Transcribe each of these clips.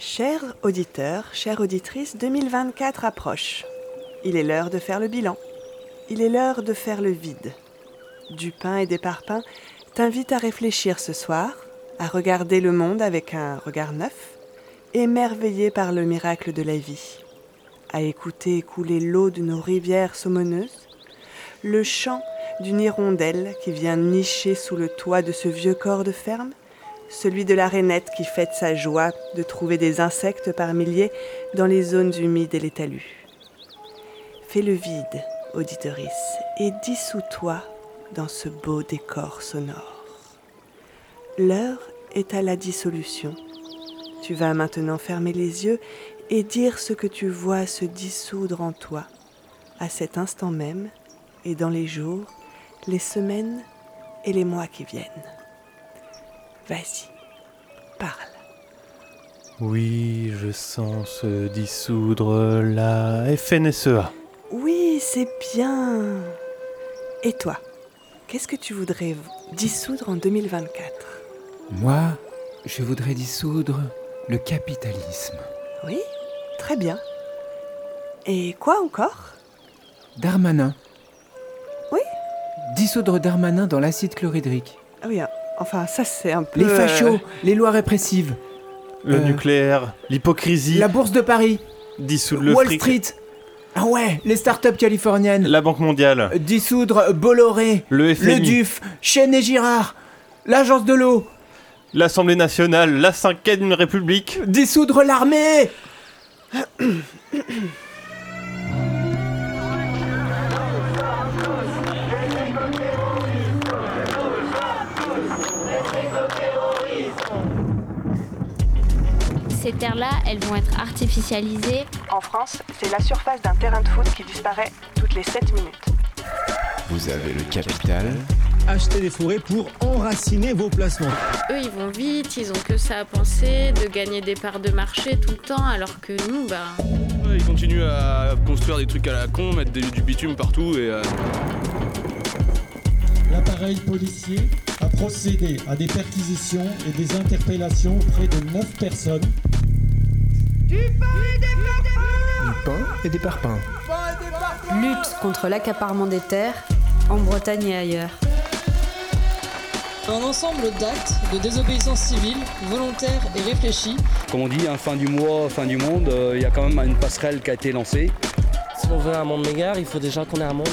Chers auditeurs, chères auditrices, 2024 approche. Il est l'heure de faire le bilan. Il est l'heure de faire le vide. Du pain et des parpaings t'invite à réfléchir ce soir, à regarder le monde avec un regard neuf, émerveillé par le miracle de la vie, à écouter couler l'eau de nos rivières saumoneuses, le chant d'une hirondelle qui vient nicher sous le toit de ce vieux corps de ferme, celui de la rainette qui fête sa joie de trouver des insectes par milliers dans les zones humides et les talus. Fais le vide, auditorice, et dissous-toi dans ce beau décor sonore. L'heure est à la dissolution. Tu vas maintenant fermer les yeux et dire ce que tu vois se dissoudre en toi, à cet instant même, et dans les jours, les semaines et les mois qui viennent. Vas-y, parle. Oui, je sens se dissoudre la FNSEA. Oui, c'est bien. Et toi, qu'est-ce que tu voudrais dissoudre en 2024 Moi, je voudrais dissoudre le capitalisme. Oui, très bien. Et quoi encore? Darmanin. Oui? Dissoudre Darmanin dans l'acide chlorhydrique. Ah oui, enfin ça c'est un peu... Les fachos, les lois répressives. Le Euh, nucléaire, l'hypocrisie, La bourse de Paris. dissoudre le Wall fric, Street. Ah ouais, les startups californiennes. la Banque mondiale, Euh, Dissoudre Bolloré. le Le FMI, DUF. Chêne et Girard. L'agence de l'eau. l'Assemblée nationale, la cinquième République. Dissoudre l'armée. Terres-là, elles vont être artificialisées. En France, c'est la surface d'un terrain de foot qui disparaît toutes les 7 minutes. Vous avez le capital. acheter des forêts pour enraciner vos placements. Eux, ils vont vite, ils ont que ça à penser, de gagner des parts de marché tout le temps, alors que nous, bah, Ils continuent à construire des trucs à la con, mettre du bitume partout et euh, L'appareil policier a procédé à des perquisitions et des interpellations auprès de 9 personnes Du pain et des parpaings. Lutte contre l'accaparement des terres en Bretagne et ailleurs. Un ensemble d'actes de désobéissance civile, volontaire et réfléchi, comme on dit, hein, fin du mois, fin du monde, euh, il y a quand même une passerelle qui a été lancée. Si on veut un monde meilleur, il faut déjà qu'on ait un monde.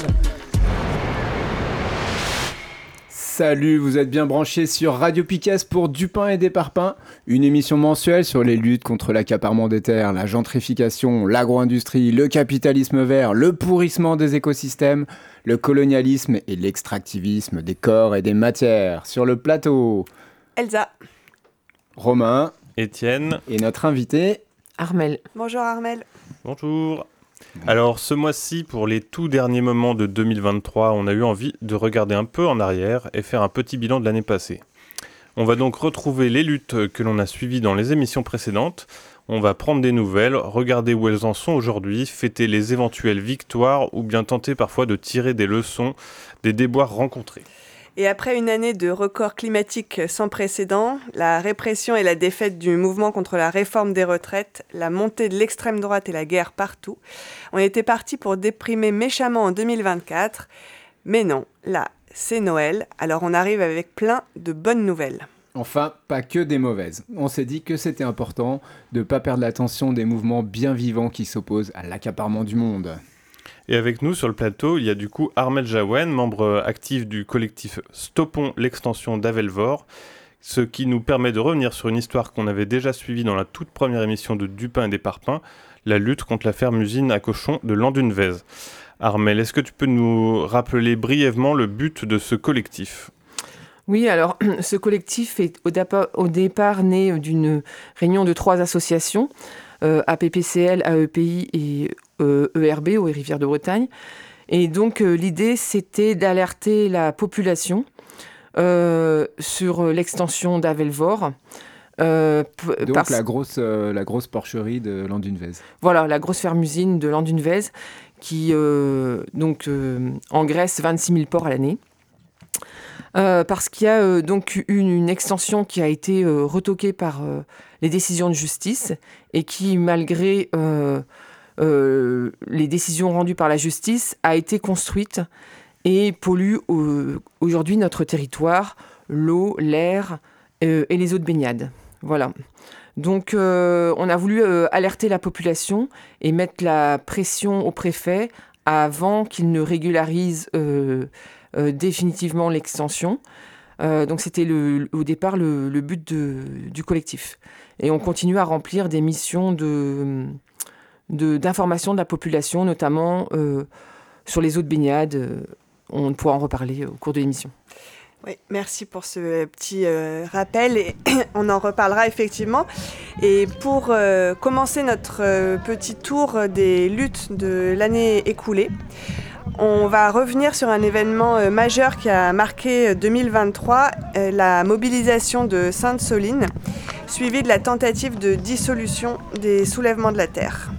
Salut, vous êtes bien branchés sur Radio Picasse pour Du pain et des parpaings, une émission mensuelle sur les luttes contre l'accaparement des terres, la gentrification, l'agro-industrie, le capitalisme vert, le pourrissement des écosystèmes, le colonialisme et l'extractivisme des corps et des matières. Sur le plateau, Elsa. Romain Étienne, et notre invité. Armel. Bonjour Armel. bonjour. Alors ce mois-ci, pour les tout derniers moments de 2023, on a eu envie de regarder un peu en arrière et faire un petit bilan de l'année passée. On va donc retrouver les luttes que l'on a suivies dans les émissions précédentes. On va prendre des nouvelles, regarder où elles en sont aujourd'hui, fêter les éventuelles victoires ou bien tenter parfois de tirer des leçons des déboires rencontrés. Et après une année de records climatiques sans précédent, la répression et la défaite du mouvement contre la réforme des retraites, la montée de l'extrême droite et la guerre partout, on était parti pour déprimer méchamment en 2024. Mais non, là, c'est Noël, alors on arrive avec plein de bonnes nouvelles. Enfin, pas que des mauvaises. On s'est dit que c'était important de ne pas perdre l'attention des mouvements bien vivants qui s'opposent à l'accaparement du monde. Et avec nous sur le plateau, il y a du coup Armel Jaouen, membre actif du collectif Stoppons l'extension d'Avelvor, ce qui nous permet de revenir sur une histoire qu'on avait déjà suivie dans la toute première émission de Dupin et des Parpings, la lutte contre la ferme-usine à cochons de Landunvez. Armel, est-ce que tu peux nous rappeler brièvement le but de ce collectif? Oui, alors ce collectif est au, départ né d'une réunion de trois associations, euh, APPCL, AEPI et euh, ERB, aux Rivières de Bretagne. Et donc euh, l'idée, c'était d'alerter la population euh, sur l'extension d'Avelvor. euh, Donc parce- la grosse, euh, la grosse porcherie de Landunvez. voilà, la grosse ferme-usine de Landunvez qui euh, donc, euh, engraisse 26 000 porcs à l'année. parce qu'il y a donc une, une, extension qui a été retoquée par les décisions de justice et qui, malgré les décisions rendues par la justice, a été construite et pollue aujourd'hui notre territoire, l'eau, l'air et les eaux de baignade. Voilà. Donc on a voulu alerter la population et mettre la pression au préfet avant qu'il ne régularise euh, définitivement l'extension. Euh, donc c'était au départ le, but du collectif. Et on continue à remplir des missions d'information de, la population, notamment euh, sur les eaux de baignade. On pourra en reparler au cours de l'émission. Oui, merci pour ce petit rappel et on en reparlera effectivement. Et pour commencer notre petit tour des luttes de l'année écoulée, on va revenir sur un événement euh, majeur qui a marqué 2023, euh, euh, la mobilisation de Sainte-Soline, suivie de la tentative de dissolution des soulèvements de la Terre.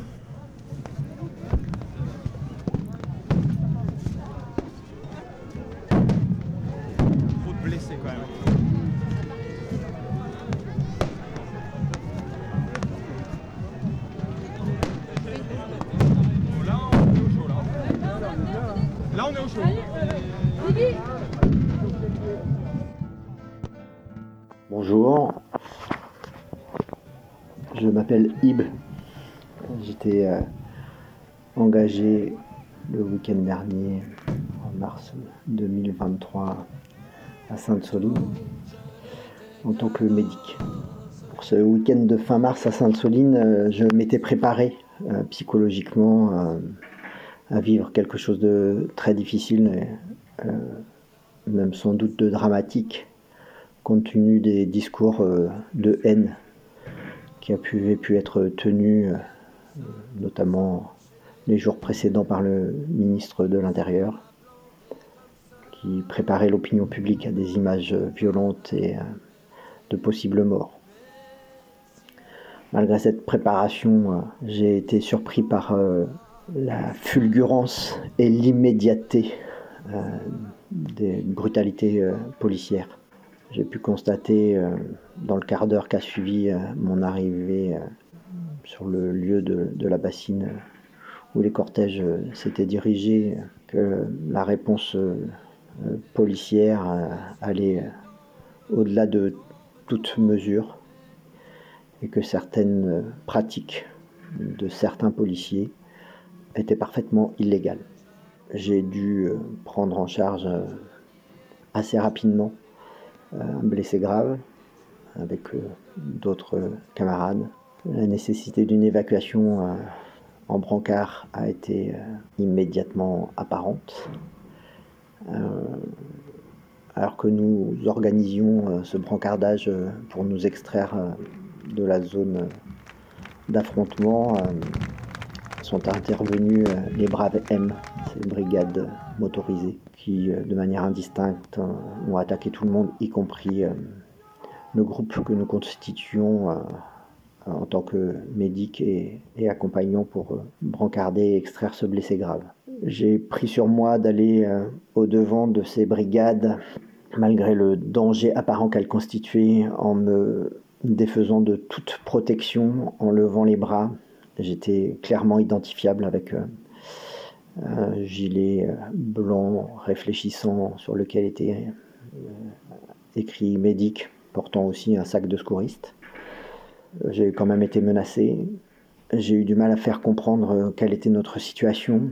M'appelle Ib. J'étais euh, engagé le week-end dernier, en mars 2023, à Sainte-Soline, en tant que médic. Pour ce week-end de fin mars à Sainte-Soline, euh, je m'étais préparé euh, psychologiquement à vivre quelque chose de très difficile, même sans doute de dramatique compte tenu des discours de haine qui a pu, pu être tenus, euh, notamment les jours précédents par le ministre de l'Intérieur, qui préparait l'opinion publique à des images violentes et euh, de possibles morts. Malgré cette préparation, j'ai été surpris par la fulgurance et l'immédiateté des brutalités policières j'ai pu constater euh, dans le quart d'heure qu'a suivi euh, mon arrivée euh, sur le lieu de, la bassine où les cortèges s'étaient dirigés que la réponse policière allait au-delà de toute mesure et que certaines pratiques de certains policiers étaient parfaitement illégales. J'ai dû prendre en charge assez rapidement un blessé grave avec euh, d'autres camarades. La nécessité d'une évacuation euh, en brancard a été euh, immédiatement apparente. alors que nous organisions ce brancardage pour nous extraire de la zone d'affrontement, sont intervenus les braves M, ces brigades motorisées qui, euh, de manière indistincte, hein, ont attaqué tout le monde, y compris euh, le groupe que nous constituons euh, en tant que médic et, accompagnant pour brancarder et extraire ce blessé grave. J'ai pris sur moi d'aller au devant de ces brigades, malgré le danger apparent qu'elles constituaient, en me défaisant de toute protection, en levant les bras. J'étais clairement identifiable avec un gilet euh, blanc réfléchissant sur lequel était euh, écrit médic, portant aussi un sac de secouriste. Euh, j'ai quand même été menacé. J'ai eu du mal à faire comprendre quelle était notre situation.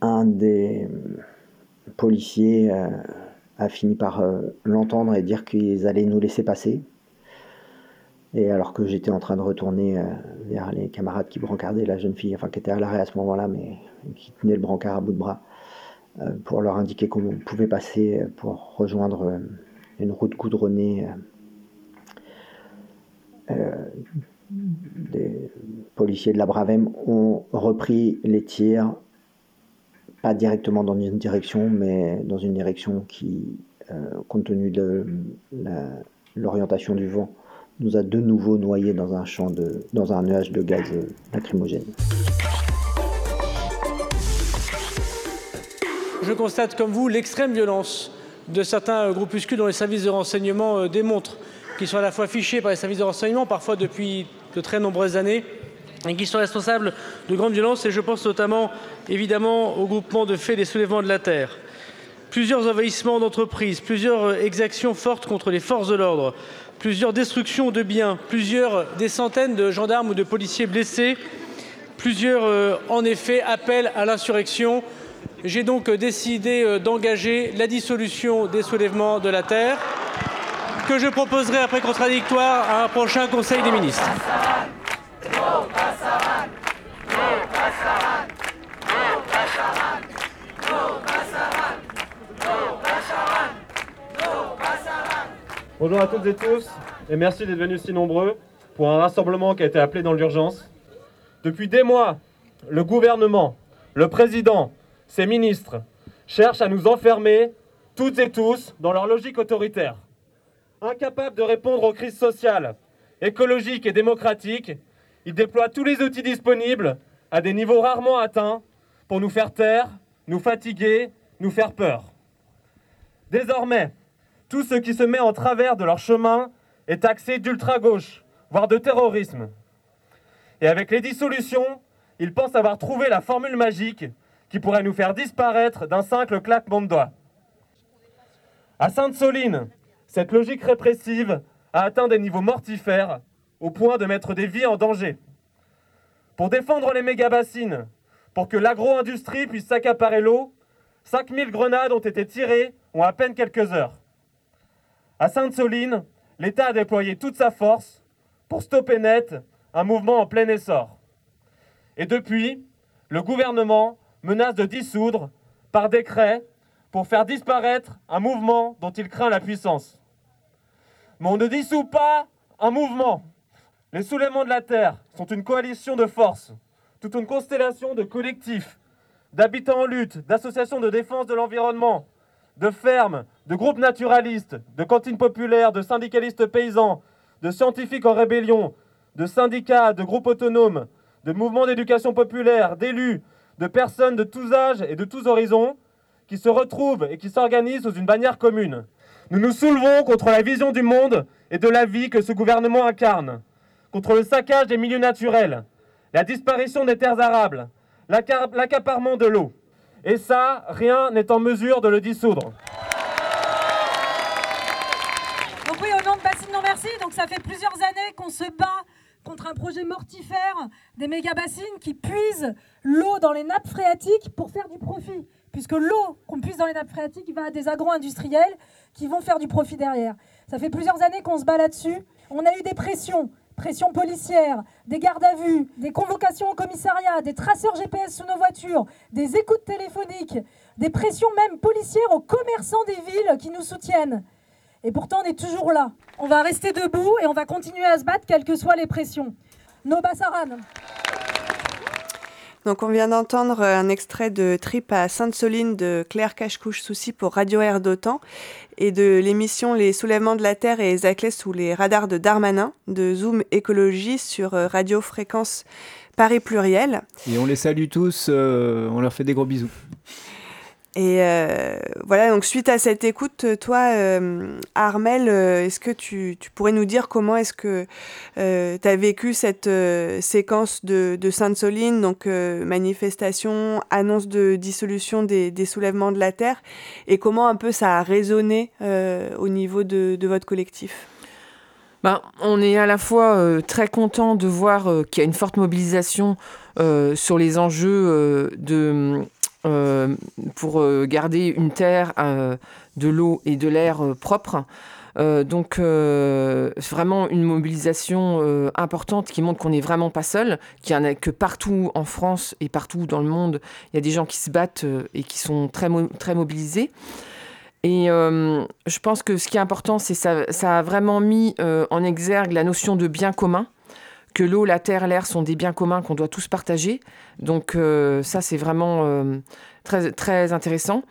Un des policiers a fini par l'entendre et dire qu'ils allaient nous laisser passer. Et alors que j'étais en train de retourner vers les camarades qui brancardaient la jeune fille, enfin qui était à l'arrêt à ce moment-là, mais qui tenaient le brancard à bout de bras, euh, pour leur indiquer qu'on pouvait passer pour rejoindre euh, une route goudronnée. Euh, des policiers de la Bravem ont repris les tirs, pas directement dans une direction, mais dans une direction qui, compte tenu de l'orientation du vent, nous a de nouveau noyés dans un champ de, dans un nuage de gaz lacrymogène. Je constate comme vous l'extrême violence de certains groupuscules dont les services de renseignement démontrent qu'ils sont à la fois fichés par les services de renseignement, parfois depuis de très nombreuses années, et qui sont responsables de grandes violences. Et je pense notamment, évidemment, au groupement de faits des soulèvements de la terre. Plusieurs envahissements d'entreprises, plusieurs exactions fortes contre les forces de l'ordre, plusieurs destructions de biens, plusieurs des centaines de gendarmes ou de policiers blessés, plusieurs, euh, en effet, appels à l'insurrection. J'ai donc décidé euh, d'engager la dissolution des soulèvements de la terre, que je proposerai après contradictoire à un prochain Conseil des ministres. Bonjour à toutes et tous, et merci d'être venus si nombreux pour un rassemblement qui a été appelé dans l'urgence. Depuis des mois, le gouvernement, le président, ses ministres cherchent à nous enfermer, toutes et tous, dans leur logique autoritaire. Incapables de répondre aux crises sociales, écologiques et démocratiques, ils déploient tous les outils disponibles à des niveaux rarement atteints pour nous faire taire, nous fatiguer, nous faire peur. Désormais, tout ce qui se met en travers de leur chemin est taxé d'ultra-gauche, voire de terrorisme. Et avec les dissolutions, ils pensent avoir trouvé la formule magique qui pourrait nous faire disparaître d'un simple claquement de doigts. À Sainte-Soline, cette logique répressive a atteint des niveaux mortifères au point de mettre des vies en danger. Pour défendre les méga-bassines, pour que l'agro-industrie puisse s'accaparer l'eau, 5000 grenades ont été tirées en à peine quelques heures. À Sainte-Soline, l'État a déployé toute sa force pour stopper net un mouvement en plein essor. Et depuis, le gouvernement menace de dissoudre par décret pour faire disparaître un mouvement dont il craint la puissance. Mais on ne dissout pas un mouvement. Les soulèvements de la Terre sont une coalition de forces, toute une constellation de collectifs, d'habitants en lutte, d'associations de défense de l'environnement, de fermes, de groupes naturalistes, de cantines populaires, de syndicalistes paysans, de scientifiques en rébellion, de syndicats, de groupes autonomes, de mouvements d'éducation populaire, d'élus, de personnes de tous âges et de tous horizons, qui se retrouvent et qui s'organisent sous une bannière commune. Nous nous soulevons contre la vision du monde et de la vie que ce gouvernement incarne, contre le saccage des milieux naturels, la disparition des terres arables, l'accaparement de l'eau. Et ça, rien n'est en mesure de le dissoudre. Donc oui, au nom de Bassine Non Merci, donc ça fait plusieurs années qu'on se bat contre un projet mortifère des méga-bassines qui puisent l'eau dans les nappes phréatiques pour faire du profit. Puisque l'eau qu'on puise dans les nappes phréatiques va à des agro-industriels qui vont faire du profit derrière. Ça fait plusieurs années qu'on se bat là-dessus. On a eu des pressions pression policière, des gardes à vue, des convocations au commissariat, des traceurs GPS sous nos voitures, des écoutes téléphoniques, des pressions même policières aux commerçants des villes qui nous soutiennent. Et pourtant, on est toujours là. On va rester debout et on va continuer à se battre, quelles que soient les pressions. Nos Bassaran. Donc on vient d'entendre un extrait de Trip à Sainte-Soline de Claire Cachecouche Souci pour Radio Air d'Otan et de l'émission Les soulèvements de la Terre et les sous les radars de Darmanin de Zoom Écologie sur euh, Radio Fréquence Paris Pluriel. Et on les salue tous, euh, on leur fait des gros bisous. Et euh, voilà, donc suite à cette écoute, toi, euh, Armel, euh, est-ce que tu, tu, pourrais nous dire comment est-ce que tu as vécu cette séquence de, Sainte-Soline, donc manifestation, annonce de dissolution des, des, soulèvements de la Terre, et comment un peu ça a résonné au niveau de, de votre collectif? Ben, on est à la fois très content de voir qu'il y a une forte mobilisation sur les enjeux de euh, pour euh, garder une terre, euh, de l'eau et de l'air propre. donc vraiment une mobilisation importante qui montre qu'on n'est vraiment pas seul, qu'il y en a que partout en France et partout dans le monde, il y a des gens qui se battent et qui sont très, très mobilisés. Et je pense que ce qui est important, c'est ça, ça a vraiment mis en exergue la notion de bien commun que l'eau, la terre, l'air sont des biens communs qu'on doit tous partager. Donc euh, ça, c'est vraiment euh, très, très intéressant.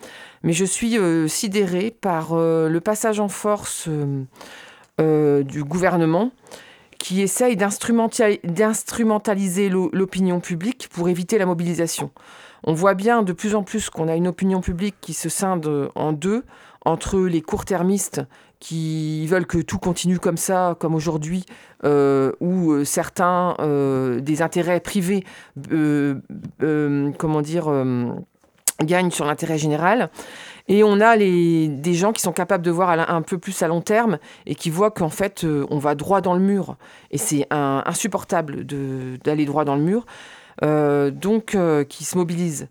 Mais je suis euh, sidérée par le passage en force du gouvernement qui essaye d'instrumentaliser l'opinion publique pour éviter la mobilisation. On voit bien de plus en plus qu'on a une opinion publique qui se scinde en deux entre les court-termistes qui veulent que tout continue comme ça, comme aujourd'hui, euh, ou euh, certains euh, des intérêts privés, comment dire, gagnent sur l'intérêt général. Et on a des gens qui sont capables de voir un peu plus à long terme et qui voient qu'en fait, on va droit dans le mur. Et c'est insupportable d'aller droit dans le mur. donc, qui se mobilisent.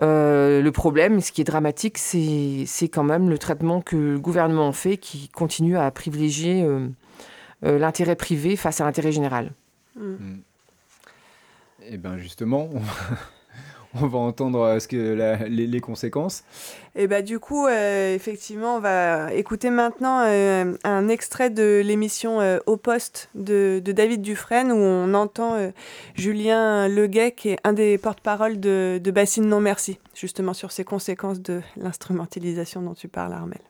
Euh, le problème, ce qui est dramatique, c'est quand même le traitement que le gouvernement fait qui continue à privilégier euh, euh, l'intérêt privé face à l'intérêt général. Mm. Et eh bien justement, on va entendre euh, ce que les, conséquences. Et bah du coup, euh, effectivement, on va écouter maintenant euh, un extrait de l'émission Au poste de, David Dufresne où on entend Julien Leguet qui est un des porte-parole de, de Bassine Non Merci, justement sur ces conséquences de l'instrumentalisation dont tu parles, Armel.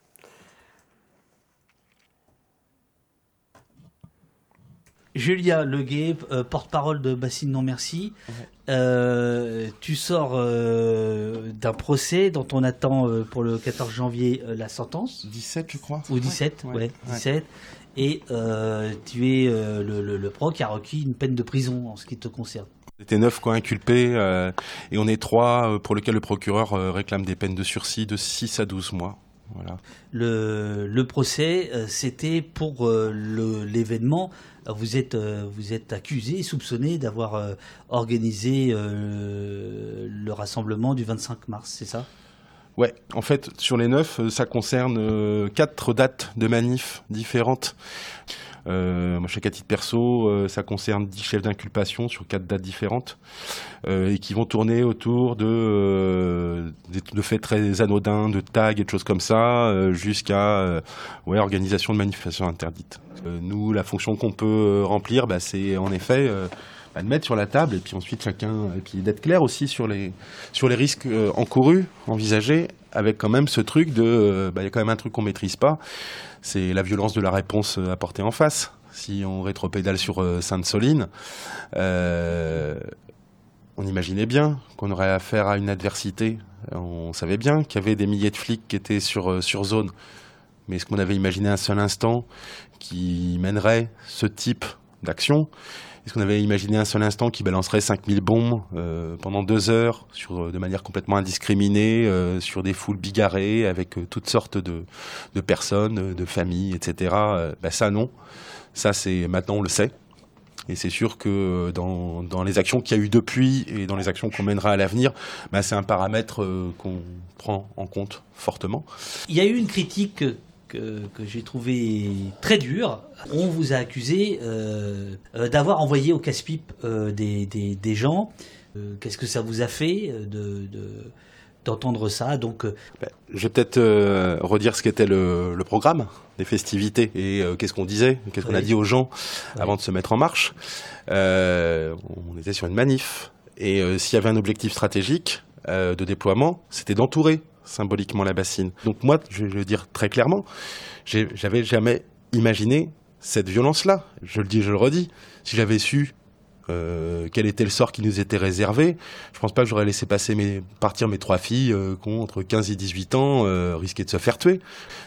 Julia Leguet, euh, porte-parole de Bassine Non Merci. Euh, tu sors euh, d'un procès dont on attend pour le 14 janvier la sentence. 17, je crois. Ou 17, ouais, 17. Et tu es le, le, pro qui a requis une peine de prison en ce qui te concerne. On était neuf quoi inculpés et on est trois pour lesquels le procureur réclame des peines de sursis de 6 à 12 mois. Voilà. Le, le procès, c'était pour l'événement vous êtes, euh, vous êtes accusé, soupçonné d'avoir euh, organisé euh, le rassemblement du 25 mars, c'est ça? Ouais, en fait, sur les neuf, ça concerne quatre dates de manifs différentes. Euh, moi, chaque à titre perso, ça concerne dix chefs d'inculpation sur quatre dates différentes et qui vont tourner autour de, de faits très anodins, de tags et de choses comme ça, jusqu'à ouais, organisation de manifestations interdites. Euh, nous, la fonction qu'on peut euh, remplir, bah, c'est en effet euh, bah, de mettre sur la table et puis ensuite chacun, et puis d'être clair aussi sur les, sur les risques encourus, envisagés, avec quand même ce truc de, bah, il y a quand même un truc qu'on maîtrise pas, c'est la violence de la réponse apportée en face. Si on rétropédale sur Sainte-Soline, on imaginait bien qu'on aurait affaire à une adversité. On savait bien qu'il y avait des milliers de flics qui étaient sur, sur zone. Mais est-ce qu'on avait imaginé un seul instant qui mènerait ce type d'action? Est-ce qu'on avait imaginé un seul instant qui balancerait 5000 bombes euh, pendant deux heures sur, euh, de manière complètement indiscriminée euh, sur des foules bigarrées avec toutes sortes de, personnes, de familles, etc. Ben ça non. Ça c'est maintenant on le sait. Et c'est sûr que dans, les actions qu'il y a eu depuis et dans les actions qu'on mènera à l'avenir, ben c'est un paramètre qu'on prend en compte fortement. Il y a eu une critique que, j'ai trouvé très dur. On vous a accusé euh, euh, d'avoir envoyé au casse-pipe euh, des, des, gens. Qu'est-ce que ça vous a fait de, d'entendre ça? Donc ben, je vais peut-être redire ce qu'était le, le, programme des festivités et qu'est-ce qu'on disait qu'est-ce qu'on a dit aux gens avant de se mettre en marche on était sur une manif et s'il y avait un objectif stratégique de déploiement c'était d'entourer symboliquement la bassine. Donc moi, je vais le dire très clairement, j'avais jamais imaginé cette violence-là. Je le dis, je le redis. Si j'avais su euh, quel était le sort qui nous était réservé. Je pense pas que j'aurais laissé passer mes, partir mes trois filles euh, qui entre 15 et 18 ans, euh, risquer de se faire tuer.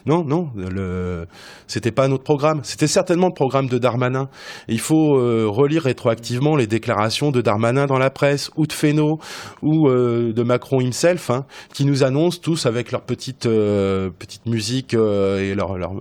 Non, non, le, c'était pas notre programme. C'était certainement le programme de Darmanin. il faut euh, relire rétroactivement les déclarations de Darmanin dans la presse, ou de Fesneau, ou de Macron himself, hein, qui nous annoncent tous avec leur petite petite musique et leur, leur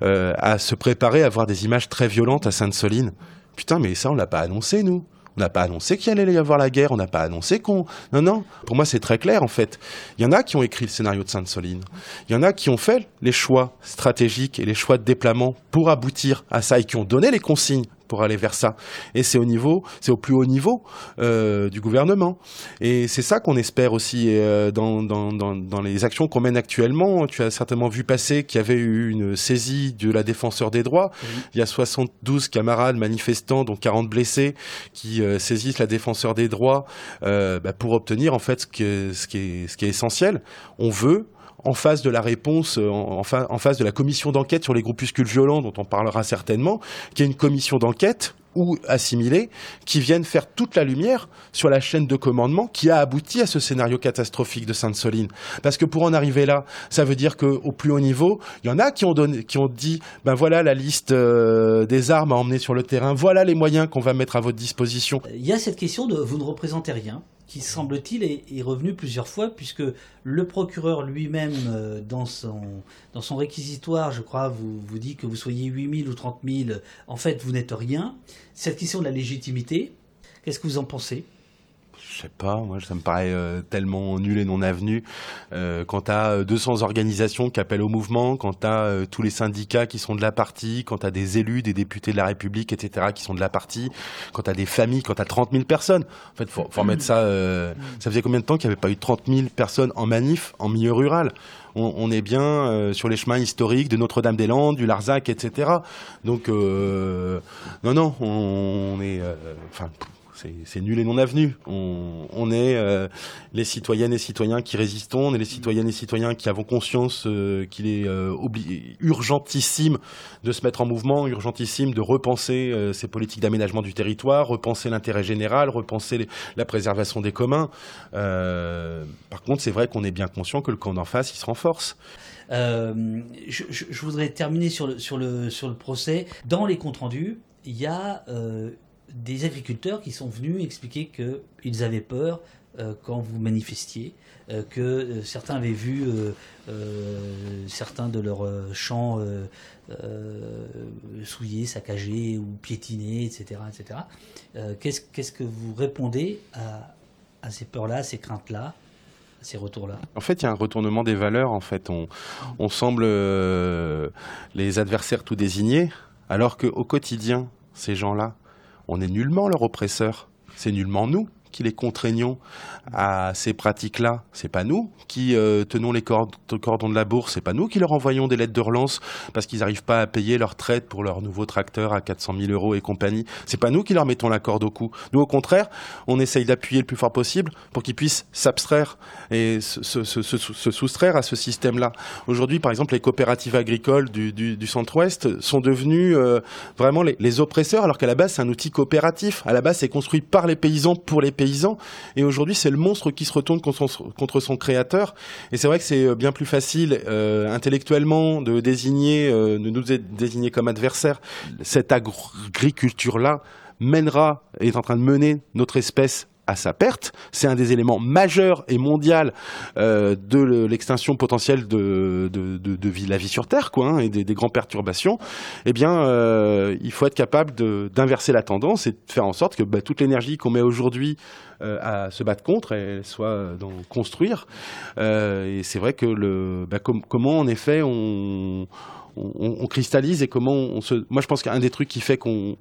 à se préparer à voir des images très violentes à Sainte-Soline. Putain, mais ça, on l'a pas annoncé, nous. On n'a pas annoncé qu'il allait y avoir la guerre, on n'a pas annoncé qu'on... Non, non, pour moi c'est très clair en fait. Il y en a qui ont écrit le scénario de Sainte-Soline. Il y en a qui ont fait les choix stratégiques et les choix de déploiement pour aboutir à ça et qui ont donné les consignes pour aller vers ça. Et c'est au niveau, c'est au plus haut niveau euh, du gouvernement. Et c'est ça qu'on espère aussi euh, dans, dans, dans, dans, les actions qu'on mène actuellement. Tu as certainement vu passer qu'il y avait eu une saisie de la défenseur des droits. Il y a 72 camarades manifestants, dont 40 blessés, qui euh, saisissent la défenseur des droits bah, pour obtenir en fait ce, que, ce, qui est, ce qui est essentiel. On veut en face de la réponse, euh, en, en face de la commission d'enquête sur les groupuscules violents dont on parlera certainement, qui est une commission d'enquête ou assimilés qui viennent faire toute la lumière sur la chaîne de commandement qui a abouti à ce scénario catastrophique de Sainte-Soline. Parce que pour en arriver là, ça veut dire qu'au plus haut niveau, il y en a qui ont, donné, qui ont dit, ben voilà la liste euh, des armes à emmener sur le terrain, voilà les moyens qu'on va mettre à votre disposition. Il y a cette question de vous ne représentez rien, qui semble-t-il est, revenu plusieurs fois, puisque le procureur lui-même, euh, dans, son, dans son réquisitoire, je crois, vous, vous dit que vous soyez 8 000 ou 30 000, en fait, vous n'êtes rien. Cette question de la légitimité, qu'est-ce que vous en pensez? Je sais pas, moi ça me paraît euh, tellement nul et non avenu. Euh, quand tu as 200 organisations qui appellent au mouvement, quand tu as euh, tous les syndicats qui sont de la partie, quand tu as des élus, des députés de la République, etc., qui sont de la partie, quand tu as des familles, quand tu as 30 000 personnes. En fait, faut, faut remettre ça. Euh, ça faisait combien de temps qu'il n'y avait pas eu 30 000 personnes en manif en milieu rural? On, on, est bien euh, sur les chemins historiques de Notre-Dame-des-Landes, du Larzac, etc. Donc, euh, non, non, on, on est. Enfin c'est nul et non avenu. On, on est euh, les citoyennes et citoyens qui résistons, on est les citoyennes et citoyens qui avons conscience euh, qu'il est euh, urgentissime de se mettre en mouvement, urgentissime de repenser euh, ces politiques d'aménagement du territoire, repenser l'intérêt général, repenser la préservation des communs. Euh, par contre, c'est vrai qu'on est bien conscient que le camp d'en face, il se renforce. Euh, je, je, je, voudrais terminer sur le, sur le, sur le procès. Dans les comptes rendus, il y a euh, des agriculteurs qui sont venus expliquer qu'ils avaient peur euh, quand vous manifestiez, euh, que euh, certains avaient vu certains de leurs champs souillés, saccagés ou piétinés, etc. etc. Qu'est-ce que vous répondez à, ces peurs-là, à ces craintes-là ces retours-là? En fait, il y a un retournement des valeurs. En fait, on, semble les adversaires tout désignés, alors qu'au quotidien, ces gens-là, on est nullement leur oppresseur. C'est nullement nous qui les contraignons à ces pratiques-là. C'est pas nous qui euh, tenons les cordons de la bourse. C'est pas nous qui leur envoyons des lettres de relance parce qu'ils n'arrivent pas à payer leur traite pour leur nouveau tracteur à 400 000 euros et compagnie. C'est pas nous qui leur mettons la corde au cou. Nous, au contraire, on essaye d'appuyer le plus fort possible pour qu'ils puissent s'abstraire et se, soustraire à ce système-là. Aujourd'hui, par exemple, les coopératives agricoles du centre-ouest sont devenues euh, vraiment les, les oppresseurs, alors qu'à la base, c'est un outil coopératif. À la base, c'est construit par les paysans pour les paysans Et aujourd'hui, c'est le monstre qui se retourne contre son, créateur. Et c'est vrai que c'est bien plus facile euh, intellectuellement de désigner, euh, de nous désigner comme adversaire. Cette agriculture-là mènera, est en train de mener notre espèce à sa perte. C'est un des éléments majeurs et mondial euh, de l'extinction potentielle de, de, de, de, la vie sur Terre, quoi, hein, et des, des, grandes perturbations. Eh bien, euh, il faut être capable d'inverser la tendance et de faire en sorte que bah, toute l'énergie qu'on met aujourd'hui euh, à se battre contre, elle soit dans construire. Euh, et c'est vrai que le, bah, com comment en effet on on, cristallise et comment on se. Moi, je pense qu'un des trucs qui fait qu'on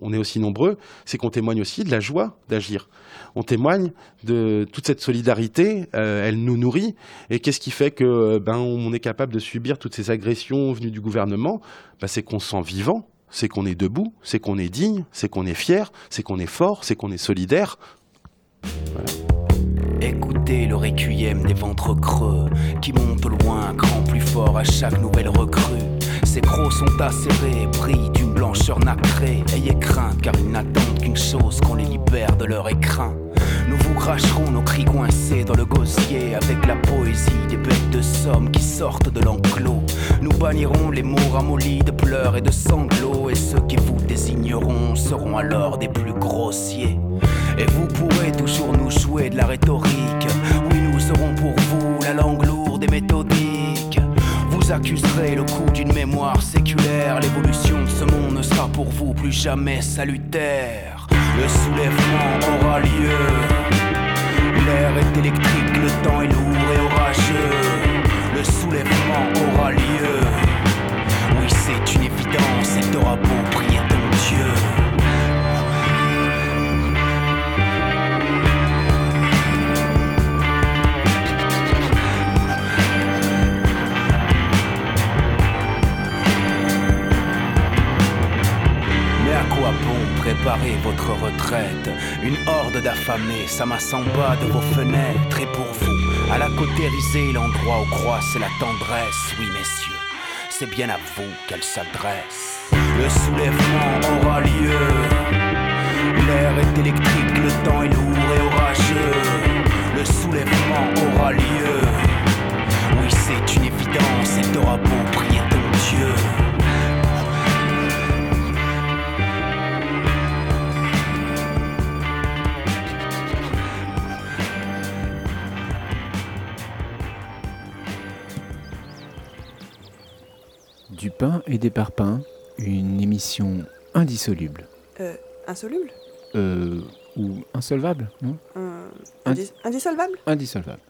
on est aussi nombreux, c'est qu'on témoigne aussi de la joie d'agir. On témoigne de toute cette solidarité, euh, elle nous nourrit. Et qu'est-ce qui fait que ben on est capable de subir toutes ces agressions venues du gouvernement? Ben, C'est qu'on se sent vivant, c'est qu'on est debout, c'est qu'on est digne, c'est qu'on est fier, c'est qu'on est fort, c'est qu'on est solidaire. Voilà. Écoutez le requiem des ventres creux qui montent loin, grand plus fort à chaque nouvelle recrue. Ces crocs sont acérés, brillent d'une blancheur nacrée. Ayez crainte car ils n'attendent qu'une chose qu'on les libère de leur écrin. Cracherons nos cris coincés dans le gosier avec la poésie des bêtes de somme qui sortent de l'enclos. Nous bannirons les mots ramollis de pleurs et de sanglots et ceux qui vous désigneront seront alors des plus grossiers. Et vous pourrez toujours nous jouer de la rhétorique. Oui, nous serons pour vous la langue lourde et méthodique. Vous accuserez le coup d'une mémoire séculaire. L'évolution de ce monde ne sera pour vous plus jamais salutaire. Le soulèvement aura lieu. L'air est électrique, le temps est lourd et orageux. Le soulèvement aura lieu. Oui, c'est une évidence, et t'auras beau prier ton Dieu. Préparez votre retraite? Une horde d'affamés s'amasse en bas de vos fenêtres et pour vous, à la cautérisée, l'endroit où croisse la tendresse, oui messieurs. c'est bien à vous qu'elle s'adresse. Le soulèvement aura lieu. L'air est électrique, le temps est lourd et orageux. Le soulèvement aura lieu. Oui, c'est une évidence, et t'auras beau prier ton Dieu. Pain et des parpaings, une émission indissoluble. Euh, insoluble? Euh, ou insolvable, non? Euh, Indi- indis- Indissolvable? Indissolvable.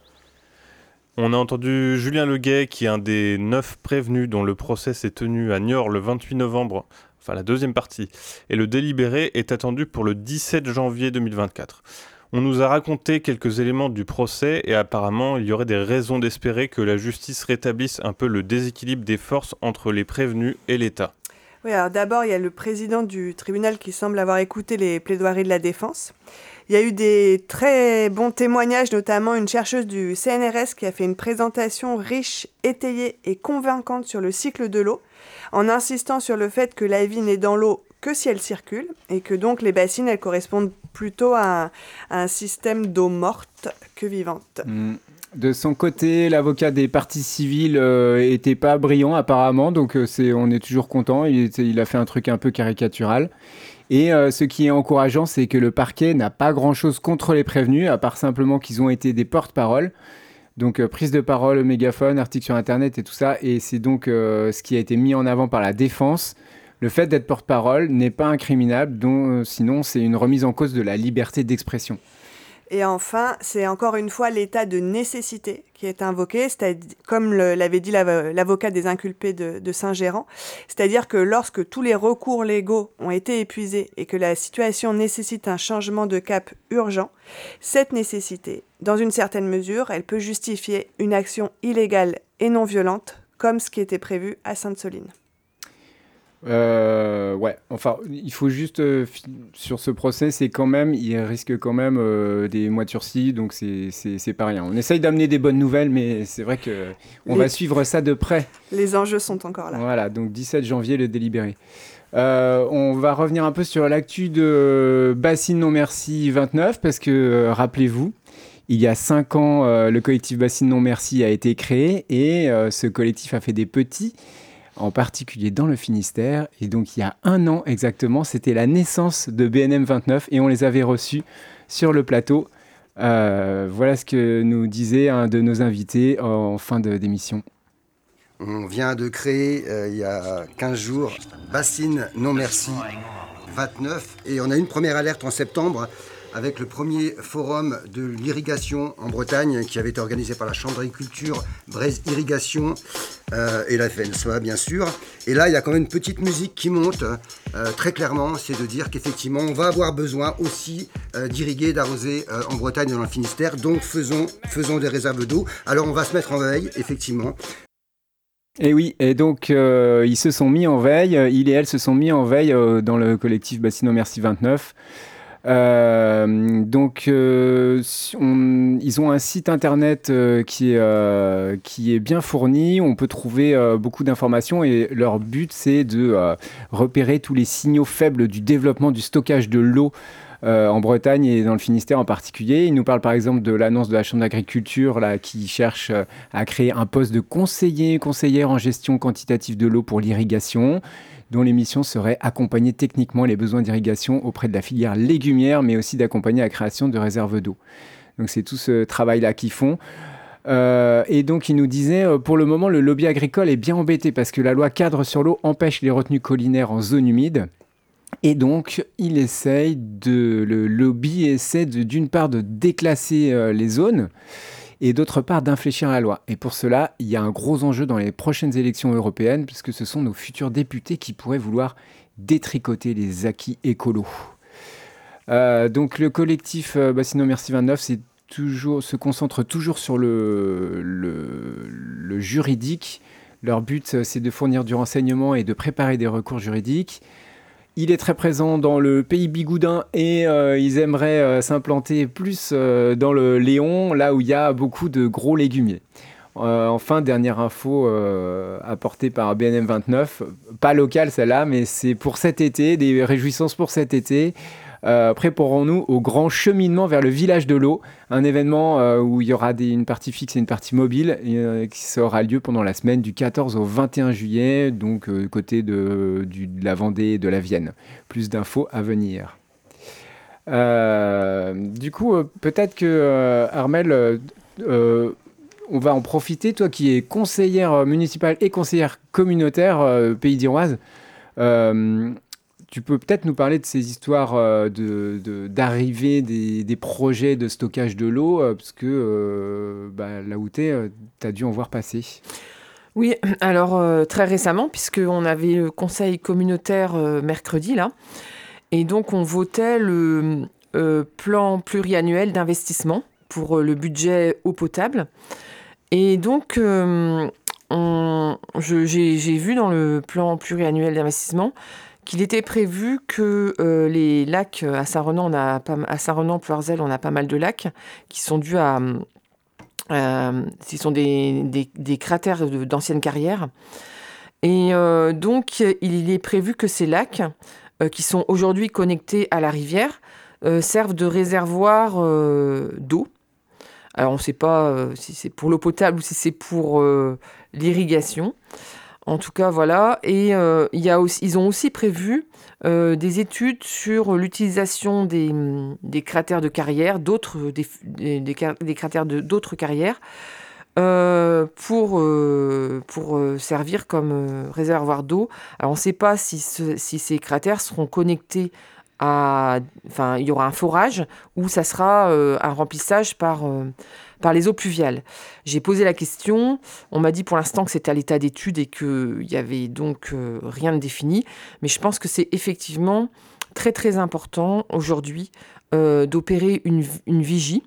On a entendu Julien Leguet, qui est un des neuf prévenus dont le procès s'est tenu à Niort le 28 novembre, enfin la deuxième partie, et le délibéré est attendu pour le 17 janvier 2024. On nous a raconté quelques éléments du procès et apparemment il y aurait des raisons d'espérer que la justice rétablisse un peu le déséquilibre des forces entre les prévenus et l'État. Oui, alors d'abord, il y a le président du tribunal qui semble avoir écouté les plaidoiries de la défense. Il y a eu des très bons témoignages, notamment une chercheuse du CNRS qui a fait une présentation riche, étayée et convaincante sur le cycle de l'eau, en insistant sur le fait que la vie n'est dans l'eau que si elle circule, et que donc les bassines, elles correspondent plutôt à un, système d'eau morte que vivante. Mm. De son côté, l'avocat des parties civiles euh, était pas brillant apparemment, donc euh, c'est, on est toujours content. Il, a fait un truc un peu caricatural. Et euh, ce qui est encourageant, c'est que le parquet n'a pas grand-chose contre les prévenus, à part simplement qu'ils ont été des porte-parole. Donc euh, prise de parole, mégaphone, article sur Internet et tout ça. Et c'est donc euh, ce qui a été mis en avant par la défense. Le fait d'être porte-parole n'est pas incriminable, euh, sinon c'est une remise en cause de la liberté d'expression. Et enfin, c'est encore une fois l'état de nécessité qui est invoqué, comme l'avait dit l'avo- l'avocat des inculpés de, de Saint-Gérand, c'est-à-dire que lorsque tous les recours légaux ont été épuisés et que la situation nécessite un changement de cap urgent, cette nécessité, dans une certaine mesure, elle peut justifier une action illégale et non violente, comme ce qui était prévu à Sainte-Soline. Euh, ouais, enfin, il faut juste euh, sur ce procès, c'est quand même, il risque quand même euh, des mois de sursis, donc c'est pas rien. On essaye d'amener des bonnes nouvelles, mais c'est vrai que on Les- va suivre ça de près. Les enjeux sont encore là. Voilà, donc 17 janvier, le délibéré. On va revenir un peu sur l'actu de Bassine Non Merci 29, parce que, rappelez-vous, il y a 5 ans, le collectif Bassine Non Merci a été créé, et ce collectif a fait des petits, en particulier dans le Finistère. Et donc, il y a un an exactement, c'était la naissance de BNM 29, et on les avait reçus sur le plateau. Euh, voilà ce que nous disait un de nos invités en fin d'émission. On vient de créer euh, il y a 15 jours Bassine Non Merci 29 et on a une première alerte en septembre avec le premier forum de l'irrigation en Bretagne qui avait été organisé par la Chambre d'agriculture Braise Irrigation euh, et la FNSOA bien sûr. Et là il y a quand même une petite musique qui monte euh, très clairement, c'est de dire qu'effectivement on va avoir besoin aussi euh, d'irriguer, d'arroser en Bretagne et dans le Finistère. Donc faisons, faisons des réserves d'eau. Alors on va se mettre en veille effectivement. Et oui, et donc ils se sont mis en veille, il et elle se sont mis en veille dans le collectif Bassino Merci 29. Euh, donc euh, ils ont un site internet euh, qui, est, bien fourni, on peut trouver beaucoup d'informations et leur but c'est de repérer tous les signaux faibles du développement du stockage de l'eau en Bretagne et dans le Finistère en particulier. Il nous parle par exemple de l'annonce de la Chambre d'agriculture qui cherche à créer un poste de conseiller, conseillère en gestion quantitative de l'eau pour l'irrigation dont les missions seraient accompagner techniquement les besoins d'irrigation auprès de la filière légumière, mais aussi d'accompagner la création de réserves d'eau. Donc c'est tout ce travail-là qu'ils font. Euh, et donc, il nous disait, euh, pour le moment, le lobby agricole est bien embêté parce que la loi cadre sur l'eau empêche les retenues collinaires en zone humide. Et donc, il essaye de, le lobby essaie d'une part de déclasser euh, les zones et d'autre part d'infléchir la loi. Et pour cela, il y a un gros enjeu dans les prochaines élections européennes puisque ce sont nos futurs députés qui pourraient vouloir détricoter les acquis écolos. Euh, donc le collectif euh, Bassino Merci 29 c'est toujours, se concentre toujours sur le juridique. Leur but, euh, c'est de fournir du renseignement et de préparer des recours juridiques. Il est très présent dans le pays bigoudin et euh, ils aimeraient euh, s'implanter plus euh, dans le Léon, là où il y a beaucoup de gros légumiers. Enfin, dernière info apportée par BNM 29, pas locale celle-là, mais c'est pour cet été, des réjouissances pour cet été. Euh, préparons-nous au grand cheminement vers le village de l'eau, un événement euh, où il y aura une partie fixe et une partie mobile euh, qui aura lieu pendant la semaine du 14 au 21 juillet, donc euh, côté de, la Vendée et de la Vienne. Plus d'infos à venir. Du coup, peut-être que Armel, on va en profiter, toi qui es conseillère municipale et conseillère communautaire Pays d'Iroise. Tu peux peut-être nous parler de ces histoires euh, d'arrivée des, des projets de stockage de l'eau, euh, parce que euh, bah, là où tu es, tu as dû en voir passer. Oui, alors très récemment, puisqu'on avait le conseil communautaire mercredi, là, et donc on votait le plan pluriannuel d'investissement pour le budget eau potable. Et donc, j'ai vu dans le plan pluriannuel d'investissement qu'il était prévu que euh, les lacs à Saint-Renan, on à Saint-Renan, Ploirzel, on a pas mal de lacs qui sont dus à, euh, ce sont des, des- cratères d'anciennes carrières. Et euh, donc, il est prévu que ces lacs, qui sont aujourd'hui connectés à la rivière, servent de réservoir d'eau. Alors, on ne sait pas si c'est pour l'eau potable ou si c'est pour l'irrigation. En tout cas, voilà. Et euh, ils ont aussi prévu euh, des études sur l'utilisation des, cratères de carrière, d'autres des, cratères d'autres carrières, euh, pour, servir comme réservoir d'eau. Alors, on ne sait pas si, ce- si ces cratères seront connectés à... Enfin, il y aura un forage ou ça sera un remplissage par, par les eaux pluviales. J'ai posé la question, on m'a dit pour l'instant que c'était à l'état d'étude et qu'il y avait donc euh, rien de défini, mais je pense que c'est effectivement très très important aujourd'hui euh, d'opérer une, vigie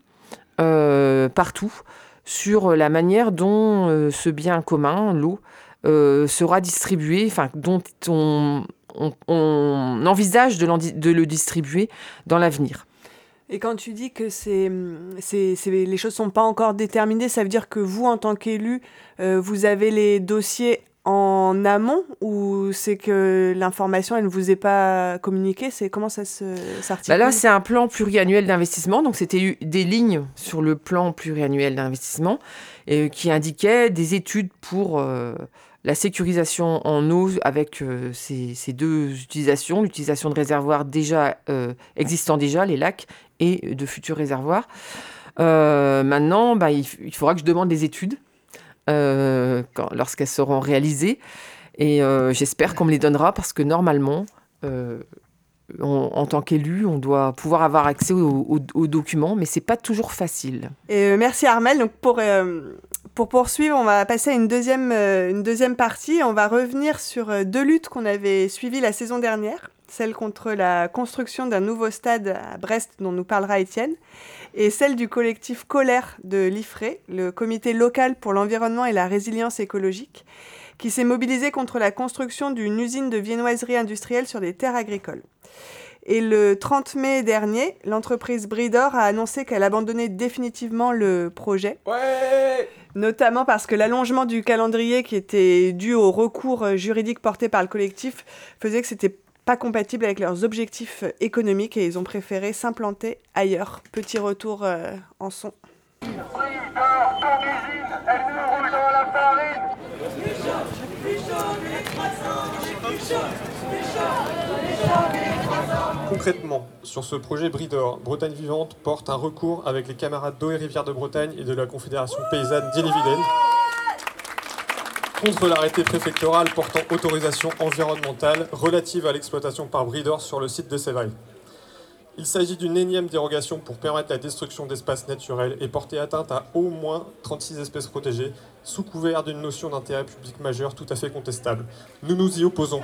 euh, partout sur la manière dont euh, ce bien commun, l'eau, euh, sera distribué, enfin dont on, envisage de le distribuer dans l'avenir. Et quand tu dis que c'est, c'est, c'est- les choses sont pas encore déterminées, ça veut dire que vous, en tant qu'élu, euh, vous avez les dossiers en amont ou c'est que l'information, elle ne vous est pas communiquée? C'est comment ça se, Bah s'articule là, c'est un plan pluriannuel d'investissement. Donc, c'était des lignes sur le plan pluriannuel d'investissement euh, qui indiquaient des études pour euh, la sécurisation en eau avec euh, ces, deux utilisations, l'utilisation de réservoirs déjà euh, existants déjà, les lacs, et de futurs réservoirs. Euh, maintenant, bah, il, il faudra que je demande des études lorsqu'elles seront réalisées. Et j'espère qu'on me les donnera parce que normalement, en tant qu'élu, on doit pouvoir avoir accès aux, documents, mais c'est pas toujours facile. Et euh, merci Armel. Donc pour, euh, pour poursuivre, on va passer à une deuxième, euh, une deuxième partie. On va revenir sur deux luttes qu'on avait suivies la saison dernière. Celle contre la construction d'un nouveau stade à Brest dont nous parlera Étienne, et celle du collectif Colère de l'IFRE, le comité local pour l'environnement et la résilience écologique, qui s'est mobilisé contre la construction d'une usine de viennoiserie industrielle sur des terres agricoles. Et le 30 mai dernier, l'entreprise Bridor a annoncé qu'elle abandonnait définitivement le projet. Notamment parce que l'allongement du calendrier qui était dû au recours juridique porté par le collectif faisait que c'était pas compatible avec leurs objectifs économiques et ils ont préféré s'implanter ailleurs. Petit retour euh, en son. Concrètement, sur ce projet Bridor, Bretagne Vivante porte un recours avec les camarades d'eau et rivière de Bretagne et de la Confédération paysanne d'Ille-et-Vilaine contre l'arrêté préfectoral portant autorisation environnementale relative à l'exploitation par Bridor sur le site de Sévry. Il s'agit d'une énième dérogation pour permettre la destruction d'espaces naturels et porter atteinte à au moins 36 espèces protégées sous couvert d'une notion d'intérêt public majeur tout à fait contestable. Nous nous y opposons.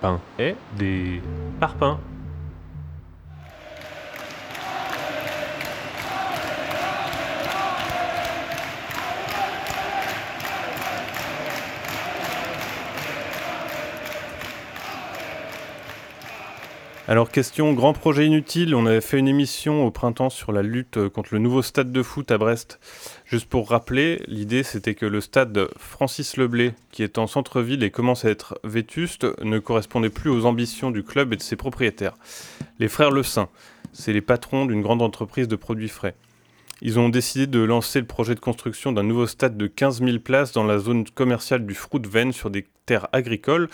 Pain et des parpaings. Alors question grand projet inutile, on avait fait une émission au printemps sur la lutte euh, contre le nouveau stade de foot à Brest. Juste pour rappeler, l'idée c'était que le stade Francis Leblé, qui est en centre-ville et commence à être vétuste, ne correspondait plus aux ambitions du club et de ses propriétaires. Les frères Le Saint, c'est les patrons d'une grande entreprise de produits frais. Ils ont décidé de lancer le projet de construction d'un nouveau stade de 15 000 places dans la zone commerciale du Fruitven sur des terres agricoles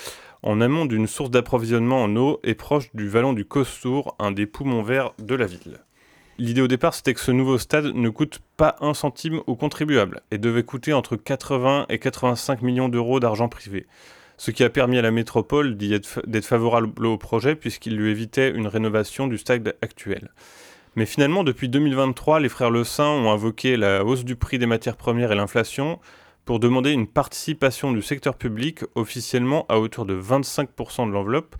en amont d'une source d'approvisionnement en eau et proche du vallon du Costour, un des poumons verts de la ville. L'idée au départ, c'était que ce nouveau stade ne coûte pas un centime aux contribuables et devait coûter entre 80 et 85 millions d'euros d'argent privé, ce qui a permis à la métropole d'être favorable au projet puisqu'il lui évitait une rénovation du stade actuel. Mais finalement, depuis 2023, les frères Le Saint ont invoqué la hausse du prix des matières premières et l'inflation pour demander une participation du secteur public officiellement à hauteur de 25% de l'enveloppe,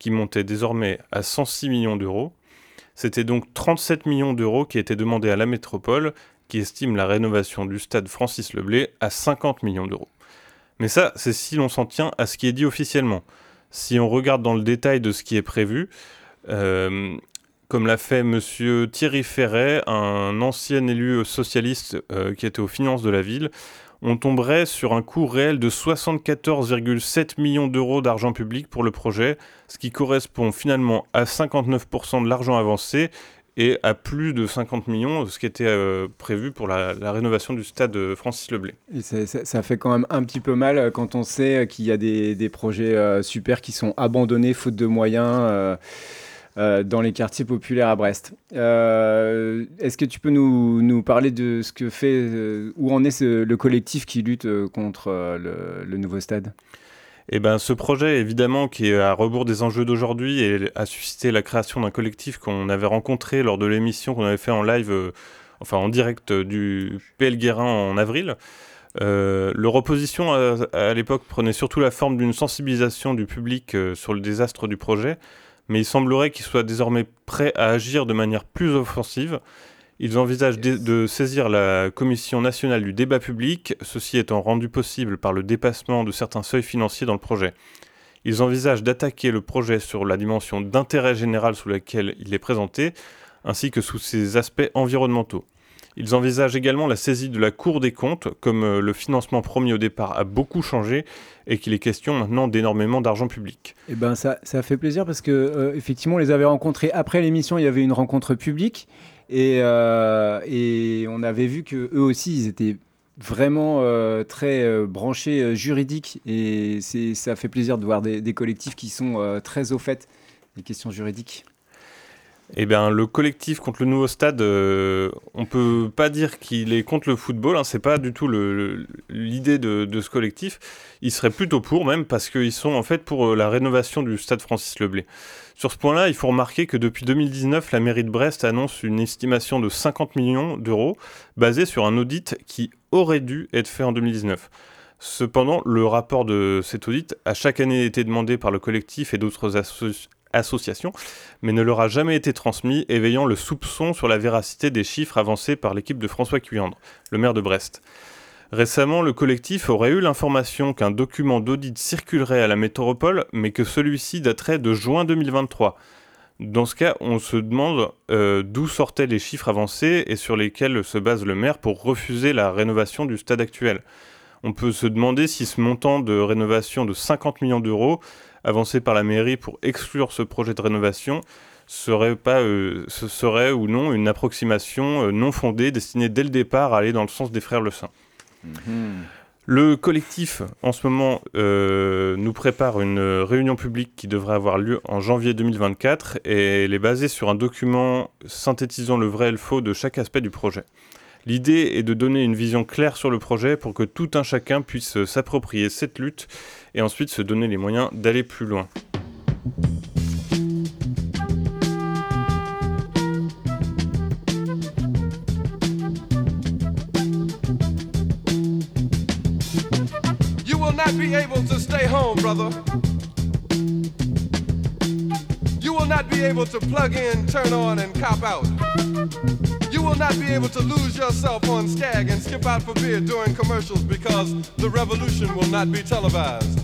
qui montait désormais à 106 millions d'euros. C'était donc 37 millions d'euros qui étaient demandés à la métropole, qui estime la rénovation du stade Francis Leblé à 50 millions d'euros. Mais ça, c'est si l'on s'en tient à ce qui est dit officiellement. Si on regarde dans le détail de ce qui est prévu, euh, comme l'a fait M. Thierry Ferret, un ancien élu socialiste euh, qui était aux finances de la ville, on tomberait sur un coût réel de 74,7 millions d'euros d'argent public pour le projet, ce qui correspond finalement à 59% de l'argent avancé et à plus de 50 millions, ce qui était euh, prévu pour la, rénovation du stade Francis Leblé. Et ça, fait quand même un petit peu mal euh, quand on sait qu'il y a des, projets euh, super qui sont abandonnés faute de moyens. Euh, dans les quartiers populaires à Brest. Euh, est-ce que tu peux nous, parler de ce que fait, euh, où en est le collectif qui lutte contre le, nouveau stade? Eh ben, ce projet, évidemment, qui est à rebours des enjeux d'aujourd'hui et a suscité la création d'un collectif qu'on avait rencontré lors de l'émission qu'on avait fait en live, enfin en direct du PL Guérin en avril. leur opposition à l'époque prenait surtout la forme d'une sensibilisation du public sur le désastre du projet, mais il semblerait qu'ils soient désormais prêts à agir de manière plus offensive. Ils envisagent de, saisir la Commission nationale du débat public, ceci étant rendu possible par le dépassement de certains seuils financiers dans le projet. Ils envisagent d'attaquer le projet sur la dimension d'intérêt général sous laquelle il est présenté, ainsi que sous ses aspects environnementaux. Ils envisagent également la saisie de la Cour des comptes, comme euh, le financement promis au départ a beaucoup changé et qu'il est question maintenant d'énormément d'argent public. Eh ben ça, ça fait plaisir parce que euh, effectivement on les avait rencontrés après l'émission, il y avait une rencontre publique et, euh, on avait vu que eux aussi ils étaient vraiment très branchés juridiques et ça fait plaisir de voir des collectifs qui sont très au fait des questions juridiques. Eh bien, le collectif contre le nouveau stade, euh, on peut pas dire qu'il est contre le football. Hein, c'est pas du tout l'idée de, ce collectif. Ils seraient plutôt pour, même parce qu'ils sont en fait pour euh, la rénovation du stade Francis Leblé. Sur ce point-là, il faut remarquer que depuis 2019, la mairie de Brest annonce une estimation de 50 millions d'euros basée sur un audit qui aurait dû être fait en 2019. Cependant, le rapport de cet audit a chaque année été demandé par le collectif et d'autres association, mais ne leur a jamais été transmis, éveillant le soupçon sur la véracité des chiffres avancés par l'équipe de François Cuyandre, le maire de Brest. Récemment, le collectif aurait eu l'information qu'un document d'audit circulerait à la métropole, mais que celui-ci daterait de juin 2023. Dans ce cas, on se demande euh, d'où sortaient les chiffres avancés et sur lesquels se base le maire pour refuser la rénovation du stade actuel. On peut se demander si ce montant de rénovation de 50 millions d'euros avancé par la mairie pour exclure ce projet de rénovation serait, pas, euh, ce serait ou non une approximation euh, non fondée destinée dès le départ à aller dans le sens des frères Le Saint. Mhm. Le collectif, en ce moment, euh, nous prépare une réunion publique qui devrait avoir lieu en janvier 2024 et elle est basée sur un document synthétisant le vrai et le faux de chaque aspect du projet. L'idée est de donner une vision claire sur le projet pour que tout un chacun puisse s'approprier cette lutte et ensuite se donner les moyens d'aller plus loin. You will not be able to stay home, brother. You will not be able to plug in, turn on, and cop out. You will not be able to lose yourself on Skag and skip out for beer during commercials because the revolution will not be televised.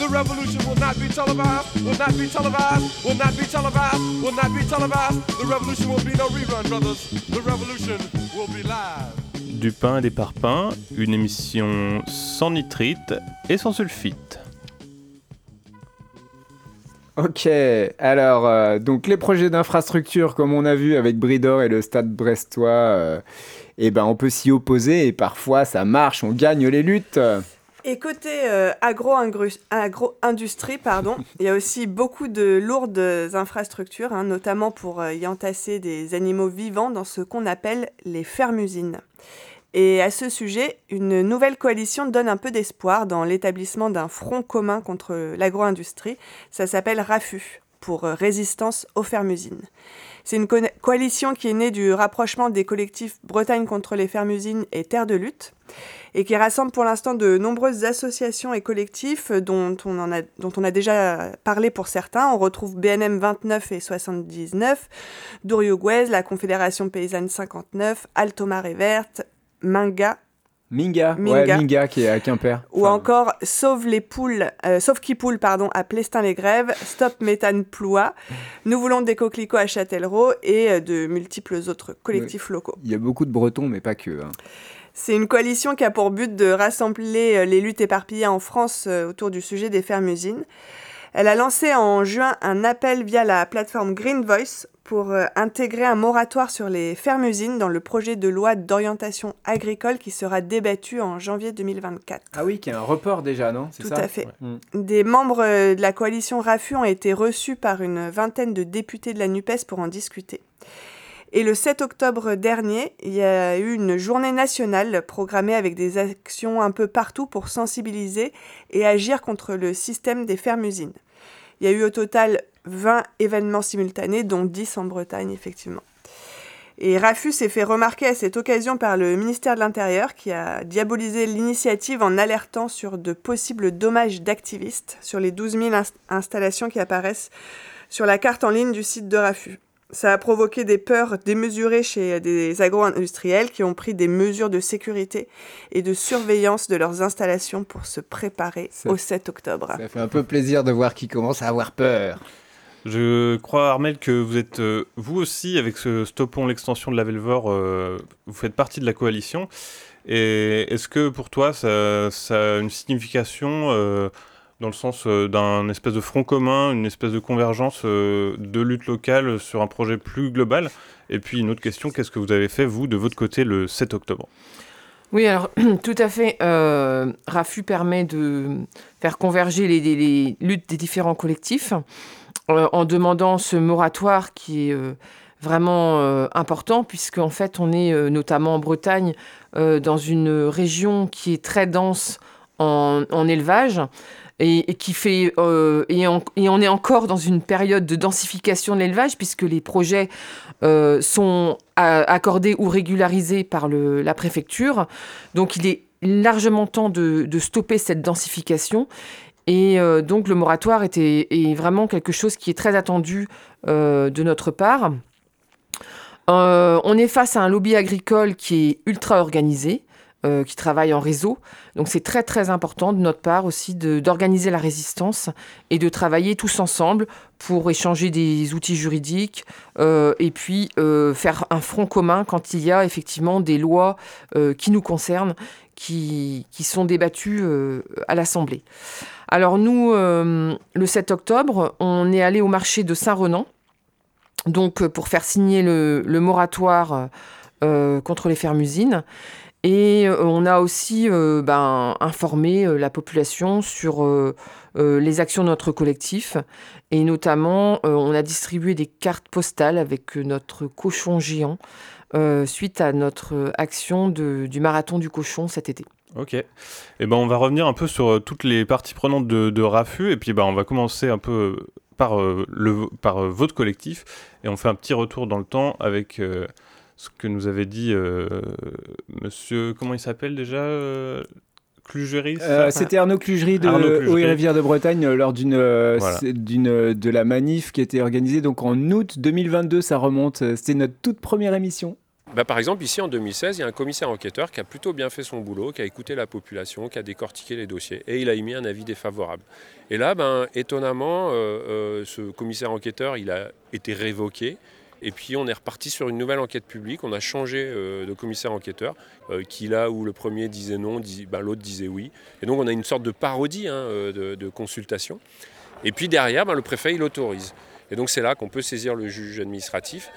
The revolution will not be televised, will not be televised, will not be televised, will not be televised. The revolution will be no rerun, brothers. The revolution will be live. Du pain et des parpaings, une émission sans nitrite et sans sulfite. Ok, alors, euh, donc les projets d'infrastructure, comme on a vu avec Bridor et le stade brestois, euh, eh ben, on peut s'y opposer et parfois ça marche, on gagne les luttes. Et côté euh, agro-industrie, pardon, il y a aussi beaucoup de lourdes infrastructures, hein, notamment pour euh, y entasser des animaux vivants dans ce qu'on appelle les fermes-usines. Et à ce sujet, une nouvelle coalition donne un peu d'espoir dans l'établissement d'un front commun contre l'agro-industrie. Ça s'appelle RAFU, pour euh, Résistance aux fermes-usines. C'est une co- coalition qui est née du rapprochement des collectifs Bretagne contre les fermes-usines et Terre de lutte, et qui rassemble pour l'instant de nombreuses associations et collectifs dont on, en a, dont on a déjà parlé pour certains. On retrouve BNM 29 et 79, Douriouguez, la Confédération Paysanne 59, Altomar et Verte, Minga, Minga, Minga. ouais, Minga qui est à Quimper. ou encore Sauve les poules, euh, Sauve qui poule pardon à Plestin-les-Grèves, Stop méthane Ploie, Nous voulons des coquelicots à Châtellerault et euh, de multiples autres collectifs locaux. Il y a beaucoup de Bretons, mais pas que. hein. C'est une coalition qui a pour but de rassembler euh, les luttes éparpillées en France euh, autour du sujet des fermes-usines. Elle a lancé en juin un appel via la plateforme Green Voice pour euh, intégrer un moratoire sur les fermes-usines dans le projet de loi d'orientation agricole qui sera débattu en janvier 2024. Ah oui, qui est un report déjà, non? C'est Tout ça? à fait. Mm. Des membres de la coalition RAFU ont été reçus par une vingtaine de députés de la NUPES pour en discuter. Et le 7 octobre dernier, il y a eu une journée nationale programmée avec des actions un peu partout pour sensibiliser et agir contre le système des fermes-usines. Il y a eu au total 20 événements simultanés, dont 10 en Bretagne, effectivement. Et Rafu s'est fait remarquer à cette occasion par le ministère de l'Intérieur qui a diabolisé l'initiative en alertant sur de possibles dommages d'activistes sur les 12 000 inst- installations qui apparaissent sur la carte en ligne du site de Rafu. Ça a provoqué des peurs démesurées chez des agro-industriels qui ont pris des mesures de sécurité et de surveillance de leurs installations pour se préparer Ça- au 7 octobre. Ça fait un peu plaisir de voir qu'ils commencent à avoir peur. Je crois, Armel, que vous êtes, euh, vous aussi, avec ce Stoppons l'extension de la Velvor, euh, vous faites partie de la coalition. Et est-ce que pour toi, ça, ça a une signification euh, dans le sens euh, d'un espèce de front commun, une espèce de convergence euh, de lutte locale sur un projet plus global Et puis une autre question, qu'est-ce que vous avez fait, vous, de votre côté, le 7 octobre? Oui, alors tout à fait. Euh, RAFU permet de faire converger les, luttes des différents collectifs en demandant ce moratoire qui est vraiment important, puisqu'en fait, on est notamment en Bretagne dans une région qui est très dense en, en élevage. Euh, et, on, est encore dans une période de densification de l'élevage puisque les projets euh, sont accordés ou régularisés par la préfecture. Donc il est largement temps de, stopper cette densification. Et euh, donc le moratoire était, est vraiment quelque chose qui est très attendu de notre part. On est face à un lobby agricole qui est ultra organisé, euh, qui travaille en réseau. Donc c'est très très important de notre part aussi d'organiser la résistance et de travailler tous ensemble pour échanger des outils juridiques euh, et puis euh, faire un front commun quand il y a effectivement des lois qui nous concernent, qui, qui sont débattues à l'Assemblée. Alors nous, le 7 octobre, on est allé au marché de Saint-Renan donc pour faire signer le, moratoire contre les fermes-usines. Et euh, on a aussi euh, ben, informé euh, la population sur les actions de notre collectif. Et notamment, on a distribué des cartes postales avec notre cochon géant suite à notre action du marathon du cochon cet été. Ok. Et ben on va revenir un peu sur toutes les parties prenantes de, de RAFU et puis ben on va commencer un peu par, le, par votre collectif et on fait un petit retour dans le temps avec ce que nous avait dit euh, Monsieur comment il s'appelle déjà euh, Euh, C'était Arnaud Clugery de Arnaud et Rivière de Bretagne euh, lors d'une Voilà. c'est- d'une de la manif qui était organisée donc en août 2022. Ça remonte. C'était notre toute première émission. Bah, par exemple, ici en 2016, il y a un commissaire enquêteur qui a plutôt bien fait son boulot, qui a écouté la population, qui a décortiqué les dossiers et il a émis un avis défavorable. Et là, ben, étonnamment, euh, euh, ce commissaire enquêteur, il a été révoqué. Et puis on est reparti sur une nouvelle enquête publique. On a changé euh, de commissaire enquêteur, euh, qui là où le premier disait non, ben, l'autre disait oui. Et donc on a une sorte de parodie hein, euh, de, consultation. Et puis derrière, ben, le préfet il autorise. Et donc c'est là qu'on peut saisir le juge administratif.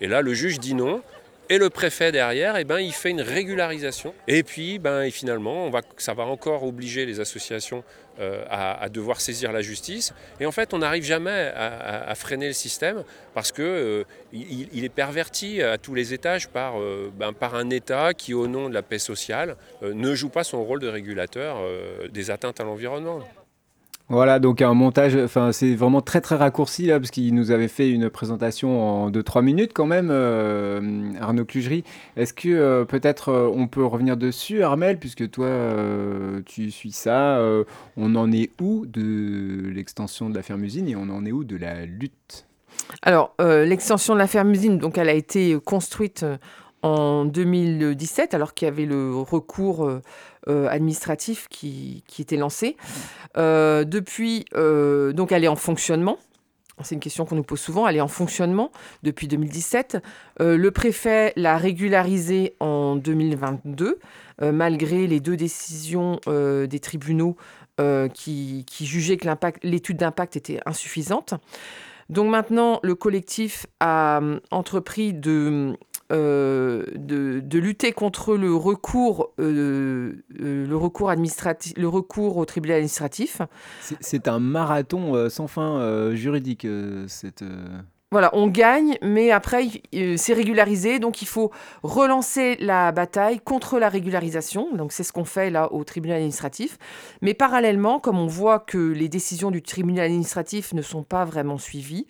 Et là, le juge dit non. Et le préfet derrière, eh ben, il fait une régularisation. Et puis, ben, finalement, on va, ça va encore obliger les associations euh, à, devoir saisir la justice. Et en fait, on n'arrive jamais à, freiner le système parce que euh, il, est perverti à tous les étages par, euh, ben, par un État qui, au nom de la paix sociale, euh, ne joue pas son rôle de régulateur des atteintes à l'environnement. Voilà, donc un montage, enfin c'est vraiment très très raccourci là, parce qu'il nous avait fait une présentation en 2-3 minutes quand même, euh, Arnaud Clugery. Est-ce que euh, peut-être euh, on peut revenir dessus, Armel, puisque toi tu suis ça, on en est où de l'extension de la ferme-usine et on en est où de la lutte? Alors, l'extension de la ferme-usine, donc, elle a été construite en 2017, alors qu'il y avait le recours administratif qui, était lancé. Euh, depuis, euh, donc, elle est en fonctionnement. C'est une question qu'on nous pose souvent. Elle est en fonctionnement depuis 2017. Euh, le préfet l'a régularisée en 2022, euh, malgré les deux décisions euh, des tribunaux euh, qui, qui jugeaient que l'étude d'impact était insuffisante. Donc maintenant, le collectif a hum, entrepris de, euh, de, de lutter contre le recours, euh, euh, le recours administratif, le recours au tribunal administratif. C'est- un marathon sans fin juridique, cette... Voilà, on gagne, mais après, euh, c'est régularisé, donc il faut relancer la bataille contre la régularisation. Donc c'est ce qu'on fait là au tribunal administratif. Mais parallèlement, comme on voit que les décisions du tribunal administratif ne sont pas vraiment suivies,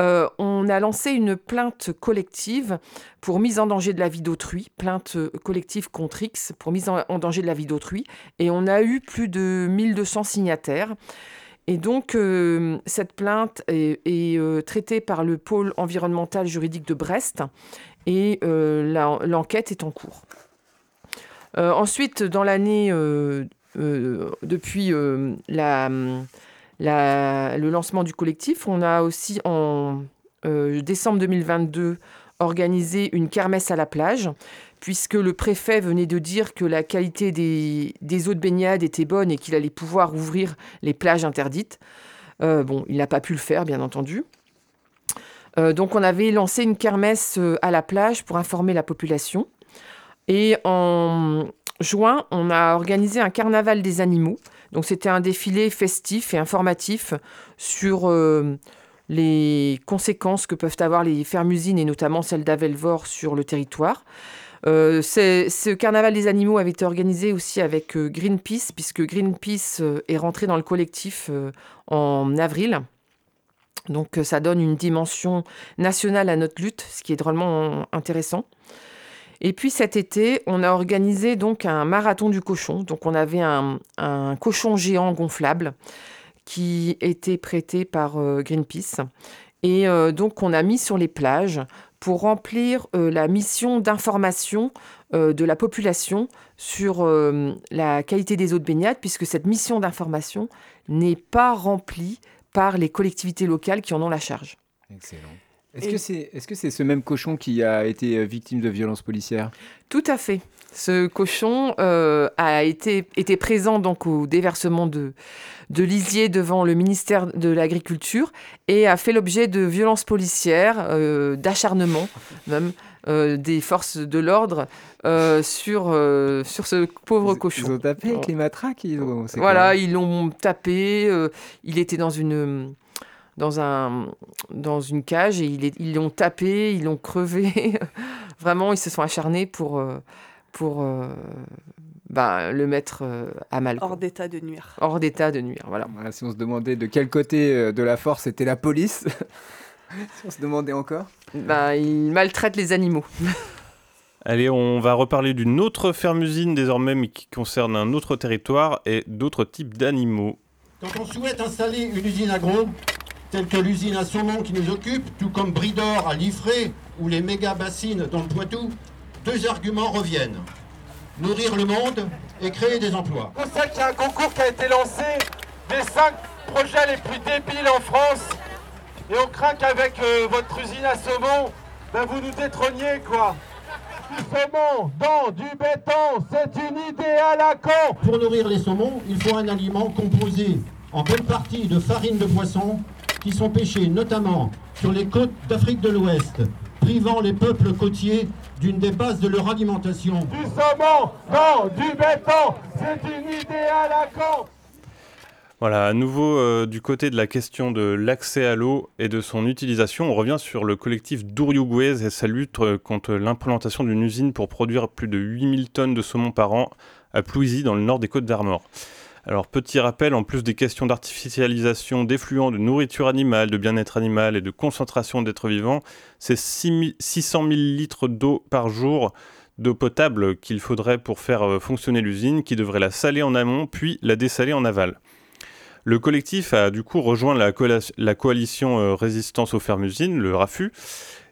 euh, on a lancé une plainte collective pour mise en danger de la vie d'autrui, plainte euh, collective contre X pour mise en danger de la vie d'autrui, et on a eu plus de 1200 signataires. Et donc, euh, cette plainte est, euh, traitée par le pôle environnemental juridique de Brest et euh, l'enquête est en cours. Ensuite, dans l'année, depuis le lancement du collectif, on a aussi en décembre 2022 organisé une kermesse à la plage, puisque le préfet venait de dire que la qualité des, eaux de baignade était bonne et qu'il allait pouvoir ouvrir les plages interdites. Euh, bon, il n'a pas pu le faire, bien entendu. Euh, donc on avait lancé une kermesse euh, à la plage pour informer la population. Et en juin, on a organisé un carnaval des animaux. Donc c'était un défilé festif et informatif sur les conséquences que peuvent avoir les fermes-usines et notamment celle d'Avelvor sur le territoire. Euh, ce carnaval des animaux avait été organisé aussi avec euh, Greenpeace, puisque Greenpeace euh, est rentré dans le collectif en avril. Donc ça donne une dimension nationale à notre lutte, ce qui est drôlement intéressant. Et puis cet été, on a organisé donc un marathon du cochon. Donc on avait un, un cochon géant gonflable qui était prêté par Greenpeace. Et donc on a mis sur les plages pour remplir euh, la mission d'information euh, de la population sur euh, la qualité des eaux de baignade, puisque cette mission d'information n'est pas remplie par les collectivités locales qui en ont la charge. Excellent. Est-ce que c'est est -ce c'est ce même cochon qui a été euh, victime de violences policières? Tout à fait. Ce cochon euh, a été, été présent donc au déversement de, de lisier devant le ministère de l'Agriculture et a fait l'objet de violences policières, euh, d'acharnement même euh, des forces de l'ordre euh, sur, euh, sur ce pauvre cochon. Ils ont tapé avec les matraques ils ont- c'est Voilà, ils l'ont tapé. il était dans une dans un dans une cage et ils l'ont tapé, ils l'ont crevé. Vraiment, ils se sont acharnés pour euh, pour euh, bah, le mettre euh, à mal. Hors d'état de nuire. Hors d'état de nuire, voilà. Voilà, si on se demandait de quel côté de la force était la police, si on se demandait encore. Bah, ils maltraitent les animaux. Allez, on va reparler d'une autre ferme-usine désormais, mais qui concerne un autre territoire et d'autres types d'animaux. Quand on souhaite installer une usine agro, telle que l'usine à Saumon qui nous occupe, tout comme Bridor à Liffré ou les méga bassines dans le Poitou, deux arguments reviennent. Nourrir le monde et créer des emplois. On sait qu'il y a un concours qui a été lancé des cinq projets les plus débiles en France. Et on craint qu'avec euh, votre usine à saumon, ben vous nous détrôniez quoi. Du saumon dans du béton, c'est une idée à la con. Pour nourrir les saumons, il faut un aliment composé en bonne partie de farine de poisson qui sont pêchés notamment sur les côtes d'Afrique de l'Ouest, privant les peuples côtiers d'une des bases de leur alimentation. Du saumon dans du béton, c'est une idée à la con. Voilà, à nouveau euh, du côté de la question de l'accès à l'eau et de son utilisation, on revient sur le collectif Douriouguez et sa lutte euh, contre l'implantation d'une usine pour produire plus de 8000 tonnes de saumon par an à Plouisy dans le nord des Côtes d'Armor. Alors petit rappel, en plus des questions d'artificialisation, d'effluents, de nourriture animale, de bien-être animal et de concentration d'êtres vivants, c'est 6 600 000 litres d'eau par jour d'eau potable qu'il faudrait pour faire euh, fonctionner l'usine, qui devrait la saler en amont puis la dessaler en aval. Le collectif a du coup rejoint la, coalition euh, Résistance aux fermes-usines, le RAFU,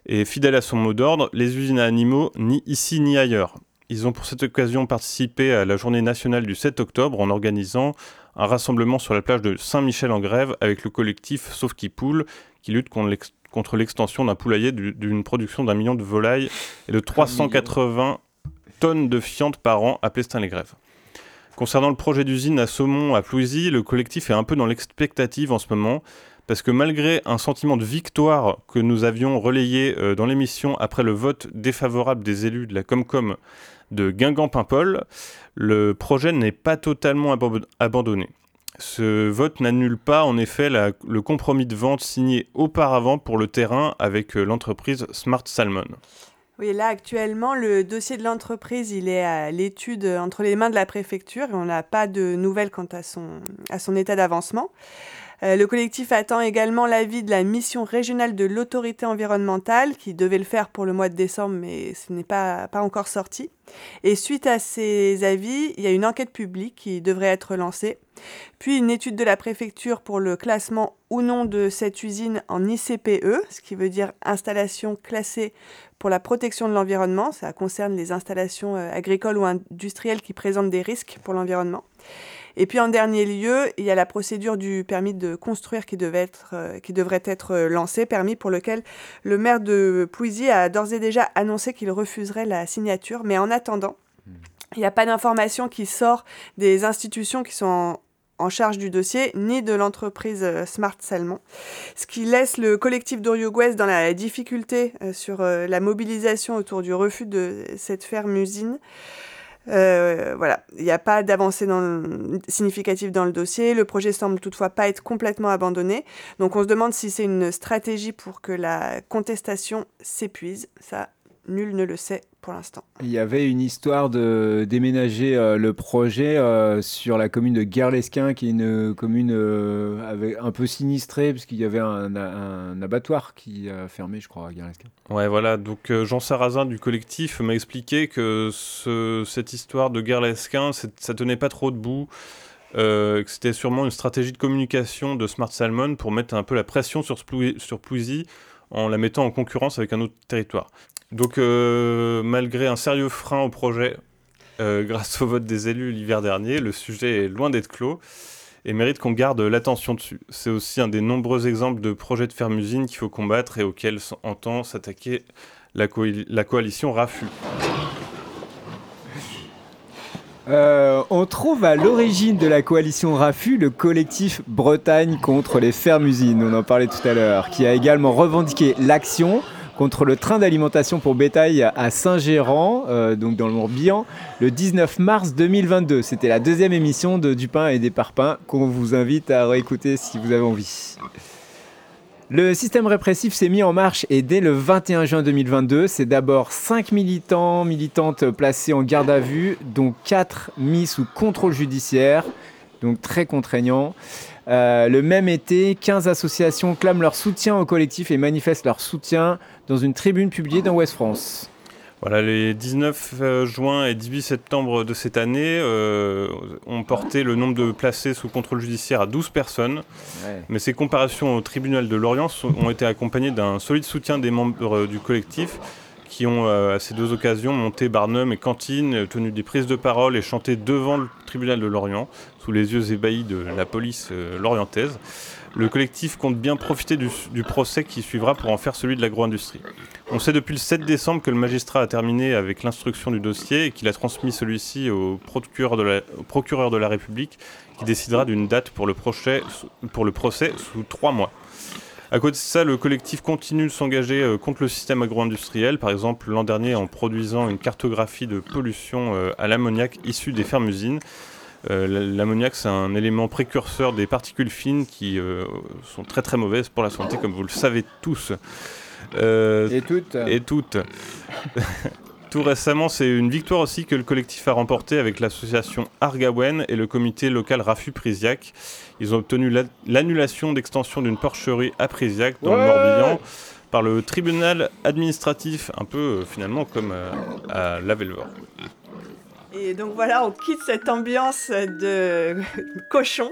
et fidèle à son mot d'ordre, les usines à animaux ni ici ni ailleurs. Ils ont pour cette occasion participé à la journée nationale du 7 octobre en organisant un rassemblement sur la plage de Saint-Michel-en-Grève avec le collectif Sauf qui poule, qui lutte contre l'ex- contre l'extension d'un poulailler du- d'une production d'un million de volailles et de 380 tonnes de fientes par an à Plestin-les-Grèves. Concernant le projet d'usine à Saumon à Plouisy, le collectif est un peu dans l'expectative en ce moment, parce que malgré un sentiment de victoire que nous avions relayé euh, dans l'émission après le vote défavorable des élus de la Comcom de Guingamp-Paimpol, le projet n'est pas totalement abandonné. Ce vote n'annule pas en effet le compromis de vente signé auparavant pour le terrain avec euh, l'entreprise Smart Salmon. Oui, là actuellement, le dossier de l'entreprise, il est à l'étude entre les mains de la préfecture et on n'a pas de nouvelles quant à son, à son état d'avancement. Euh, le collectif attend également l'avis de la mission régionale de l'autorité environnementale qui devait le faire pour le mois de décembre, mais ce n'est pas, pas encore sorti. Et suite à ces avis, il y a une enquête publique qui devrait être lancée, puis une étude de la préfecture pour le classement ou non de cette usine en ICPE, ce qui veut dire installation classée pour la protection de l'environnement. Ça concerne les installations euh, agricoles ou industrielles qui présentent des risques pour l'environnement. Et puis en dernier lieu, il y a la procédure du permis de construire qui, devait être, euh, qui devrait être euh, lancée, permis pour lequel le maire de Pouisy a d'ores et déjà annoncé qu'il refuserait la signature. Mais en attendant, il n'y a pas d'information qui sort des institutions qui sont en, en charge du dossier, ni de l'entreprise euh, Smart Salmon, ce qui laisse le collectif d'Oriugouès dans la difficulté sur la mobilisation autour du refus de cette ferme-usine. Euh, voilà, il n'y a pas d'avancée significative dans le dossier. Le projet semble toutefois pas être complètement abandonné. Donc on se demande si c'est une stratégie pour que la contestation s'épuise. Ça, nul ne le sait pour l'instant. Il y avait une histoire de déménager euh, le projet euh, sur la commune de Guerlesquin, qui est une commune euh, avec, un peu sinistrée, puisqu'il y avait un, un, abattoir qui a fermé, je crois, à Guerlesquin. Ouais, voilà. Donc Jean Sarrazin du collectif m'a expliqué que ce, cette histoire de Guerlesquin, ça tenait pas trop debout. Euh, que c'était sûrement une stratégie de communication de Smart Salmon pour mettre un peu la pression sur, sur Pouisy en la mettant en concurrence avec un autre territoire. Donc, euh, malgré un sérieux frein au projet, euh, grâce au vote des élus l'hiver dernier, le sujet est loin d'être clos et mérite qu'on garde l'attention dessus. C'est aussi un des nombreux exemples de projets de ferme-usine qu'il faut combattre et auxquels entend s'attaquer la, co la coalition RAFU. Euh, on trouve à l'origine de la coalition RAFU le collectif Bretagne contre les fermes-usines, on en parlait tout à l'heure, qui a également revendiqué l'action contre le train d'alimentation pour bétail à Saint-Gérand, euh, donc dans le Morbihan, le 19 mars 2022. C'était la deuxième émission de Du pain et des parpaings qu'on vous invite à réécouter si vous avez envie. Le système répressif s'est mis en marche et dès le 21 juin 2022, c'est d'abord 5 militants, militantes placés en garde à vue, dont 4 mis sous contrôle judiciaire, donc très contraignant. Euh, le même été, 15 associations clament leur soutien au collectif et manifestent leur soutien dans une tribune publiée dans Ouest France. Voilà, les 19 euh, juin et 18 septembre de cette année euh, ont porté le nombre de placés sous contrôle judiciaire à 12 personnes. Ouais. Mais ces comparations au tribunal de Lorient ont été accompagnées d'un solide soutien des membres du collectif qui ont euh, à ces deux occasions monté Barnum et Cantine, tenu des prises de parole et chanté devant le tribunal de Lorient, sous les yeux ébahis de la police euh, lorientaise. Le collectif compte bien profiter du, procès qui suivra pour en faire celui de l'agro-industrie. On sait depuis le 7 décembre que le magistrat a terminé avec l'instruction du dossier et qu'il a transmis celui-ci au procureur, de la, République qui décidera d'une date pour le procès sous trois mois. À côté de ça, le collectif continue de s'engager euh, contre le système agro-industriel, par exemple l'an dernier en produisant une cartographie de pollution euh, à l'ammoniac issue des fermes-usines. Euh, l'ammoniac, c'est un élément précurseur des particules fines qui sont très très mauvaises pour la santé, comme vous le savez tous. Euh, et toutes. Et toutes. Tout récemment, c'est une victoire aussi que le collectif a remportée avec l'association Argawen et le comité local Rafu Prisiac. Ils ont obtenu l'annulation d'extension d'une porcherie à Prisiac dans ouais le Morbihan par le tribunal administratif, un peu finalement comme à Lavellevort. Et donc voilà, on quitte cette ambiance de cochon.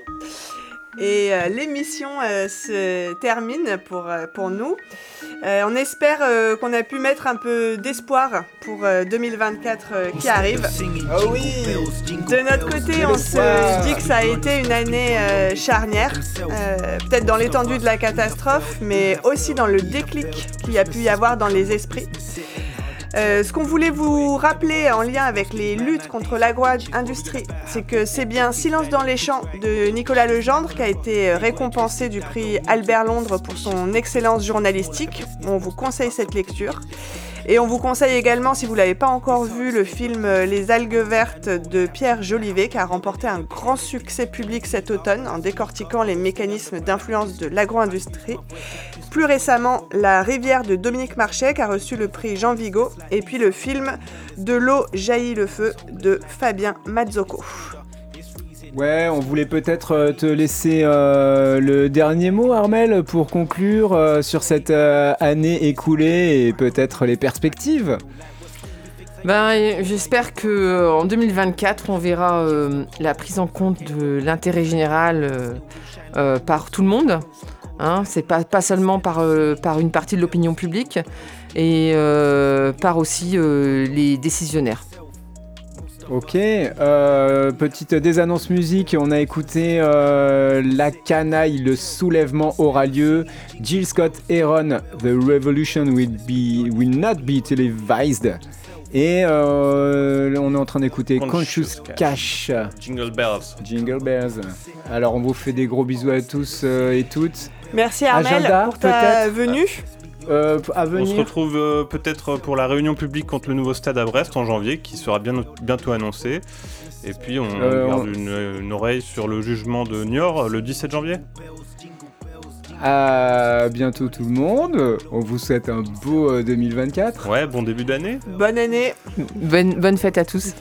Et euh, l'émission euh, se termine pour, euh, pour nous. on espère qu'on a pu mettre un peu d'espoir pour 2024 qui arrive. Oh oui De notre côté, on se dit que ça a été une année charnière, peut-être dans l'étendue de la catastrophe, mais aussi dans le déclic qu'il y a pu y avoir dans les esprits. Euh, ce qu'on voulait vous rappeler en lien avec les luttes contre l'agro-industrie, c'est que c'est bien Silence dans les champs de Nicolas Legendre qui a été récompensé du prix Albert Londres pour son excellence journalistique. On vous conseille cette lecture. Et on vous conseille également, si vous ne l'avez pas encore vu, le film Les algues vertes de Pierre Jolivet, qui a remporté un grand succès public cet automne en décortiquant les mécanismes d'influence de l'agro-industrie. Plus récemment, La rivière de Dominique Marchais, qui a reçu le prix Jean Vigo, et puis le film De l'eau jaillit le feu de Fabien Mazzocco. Ouais, on voulait peut-être te laisser euh, le dernier mot, Armel, pour conclure euh, sur cette euh, année écoulée et peut-être les perspectives. Ben, J'espère que en 2024, on verra la prise en compte de l'intérêt général par tout le monde. Hein, c'est pas, pas seulement par, par une partie de l'opinion publique et par aussi les décisionnaires. Ok, euh, petite désannonce musique, on a écouté euh, La Canaille, le soulèvement aura lieu, Jill Scott Heron, The Revolution will, be, will not be televised, et euh, on est en train d'écouter Conscious, Conscious Cash. Jingle Bells. Jingle Bells. Alors on vous fait des gros bisous à tous euh, et toutes. Merci Armel Agenda, pour ta peut-être venue. Euh, à On se retrouve euh, peut-être pour la réunion publique contre le nouveau stade à Brest en janvier, qui sera bien, bientôt annoncé. Et puis on Euh, garde on- une, une oreille sur le jugement de Niort le 17 janvier. À bientôt tout le monde. On vous souhaite un beau euh, 2024. Ouais, bon début d'année. Bonne année. Bonne, bonne fête à tous.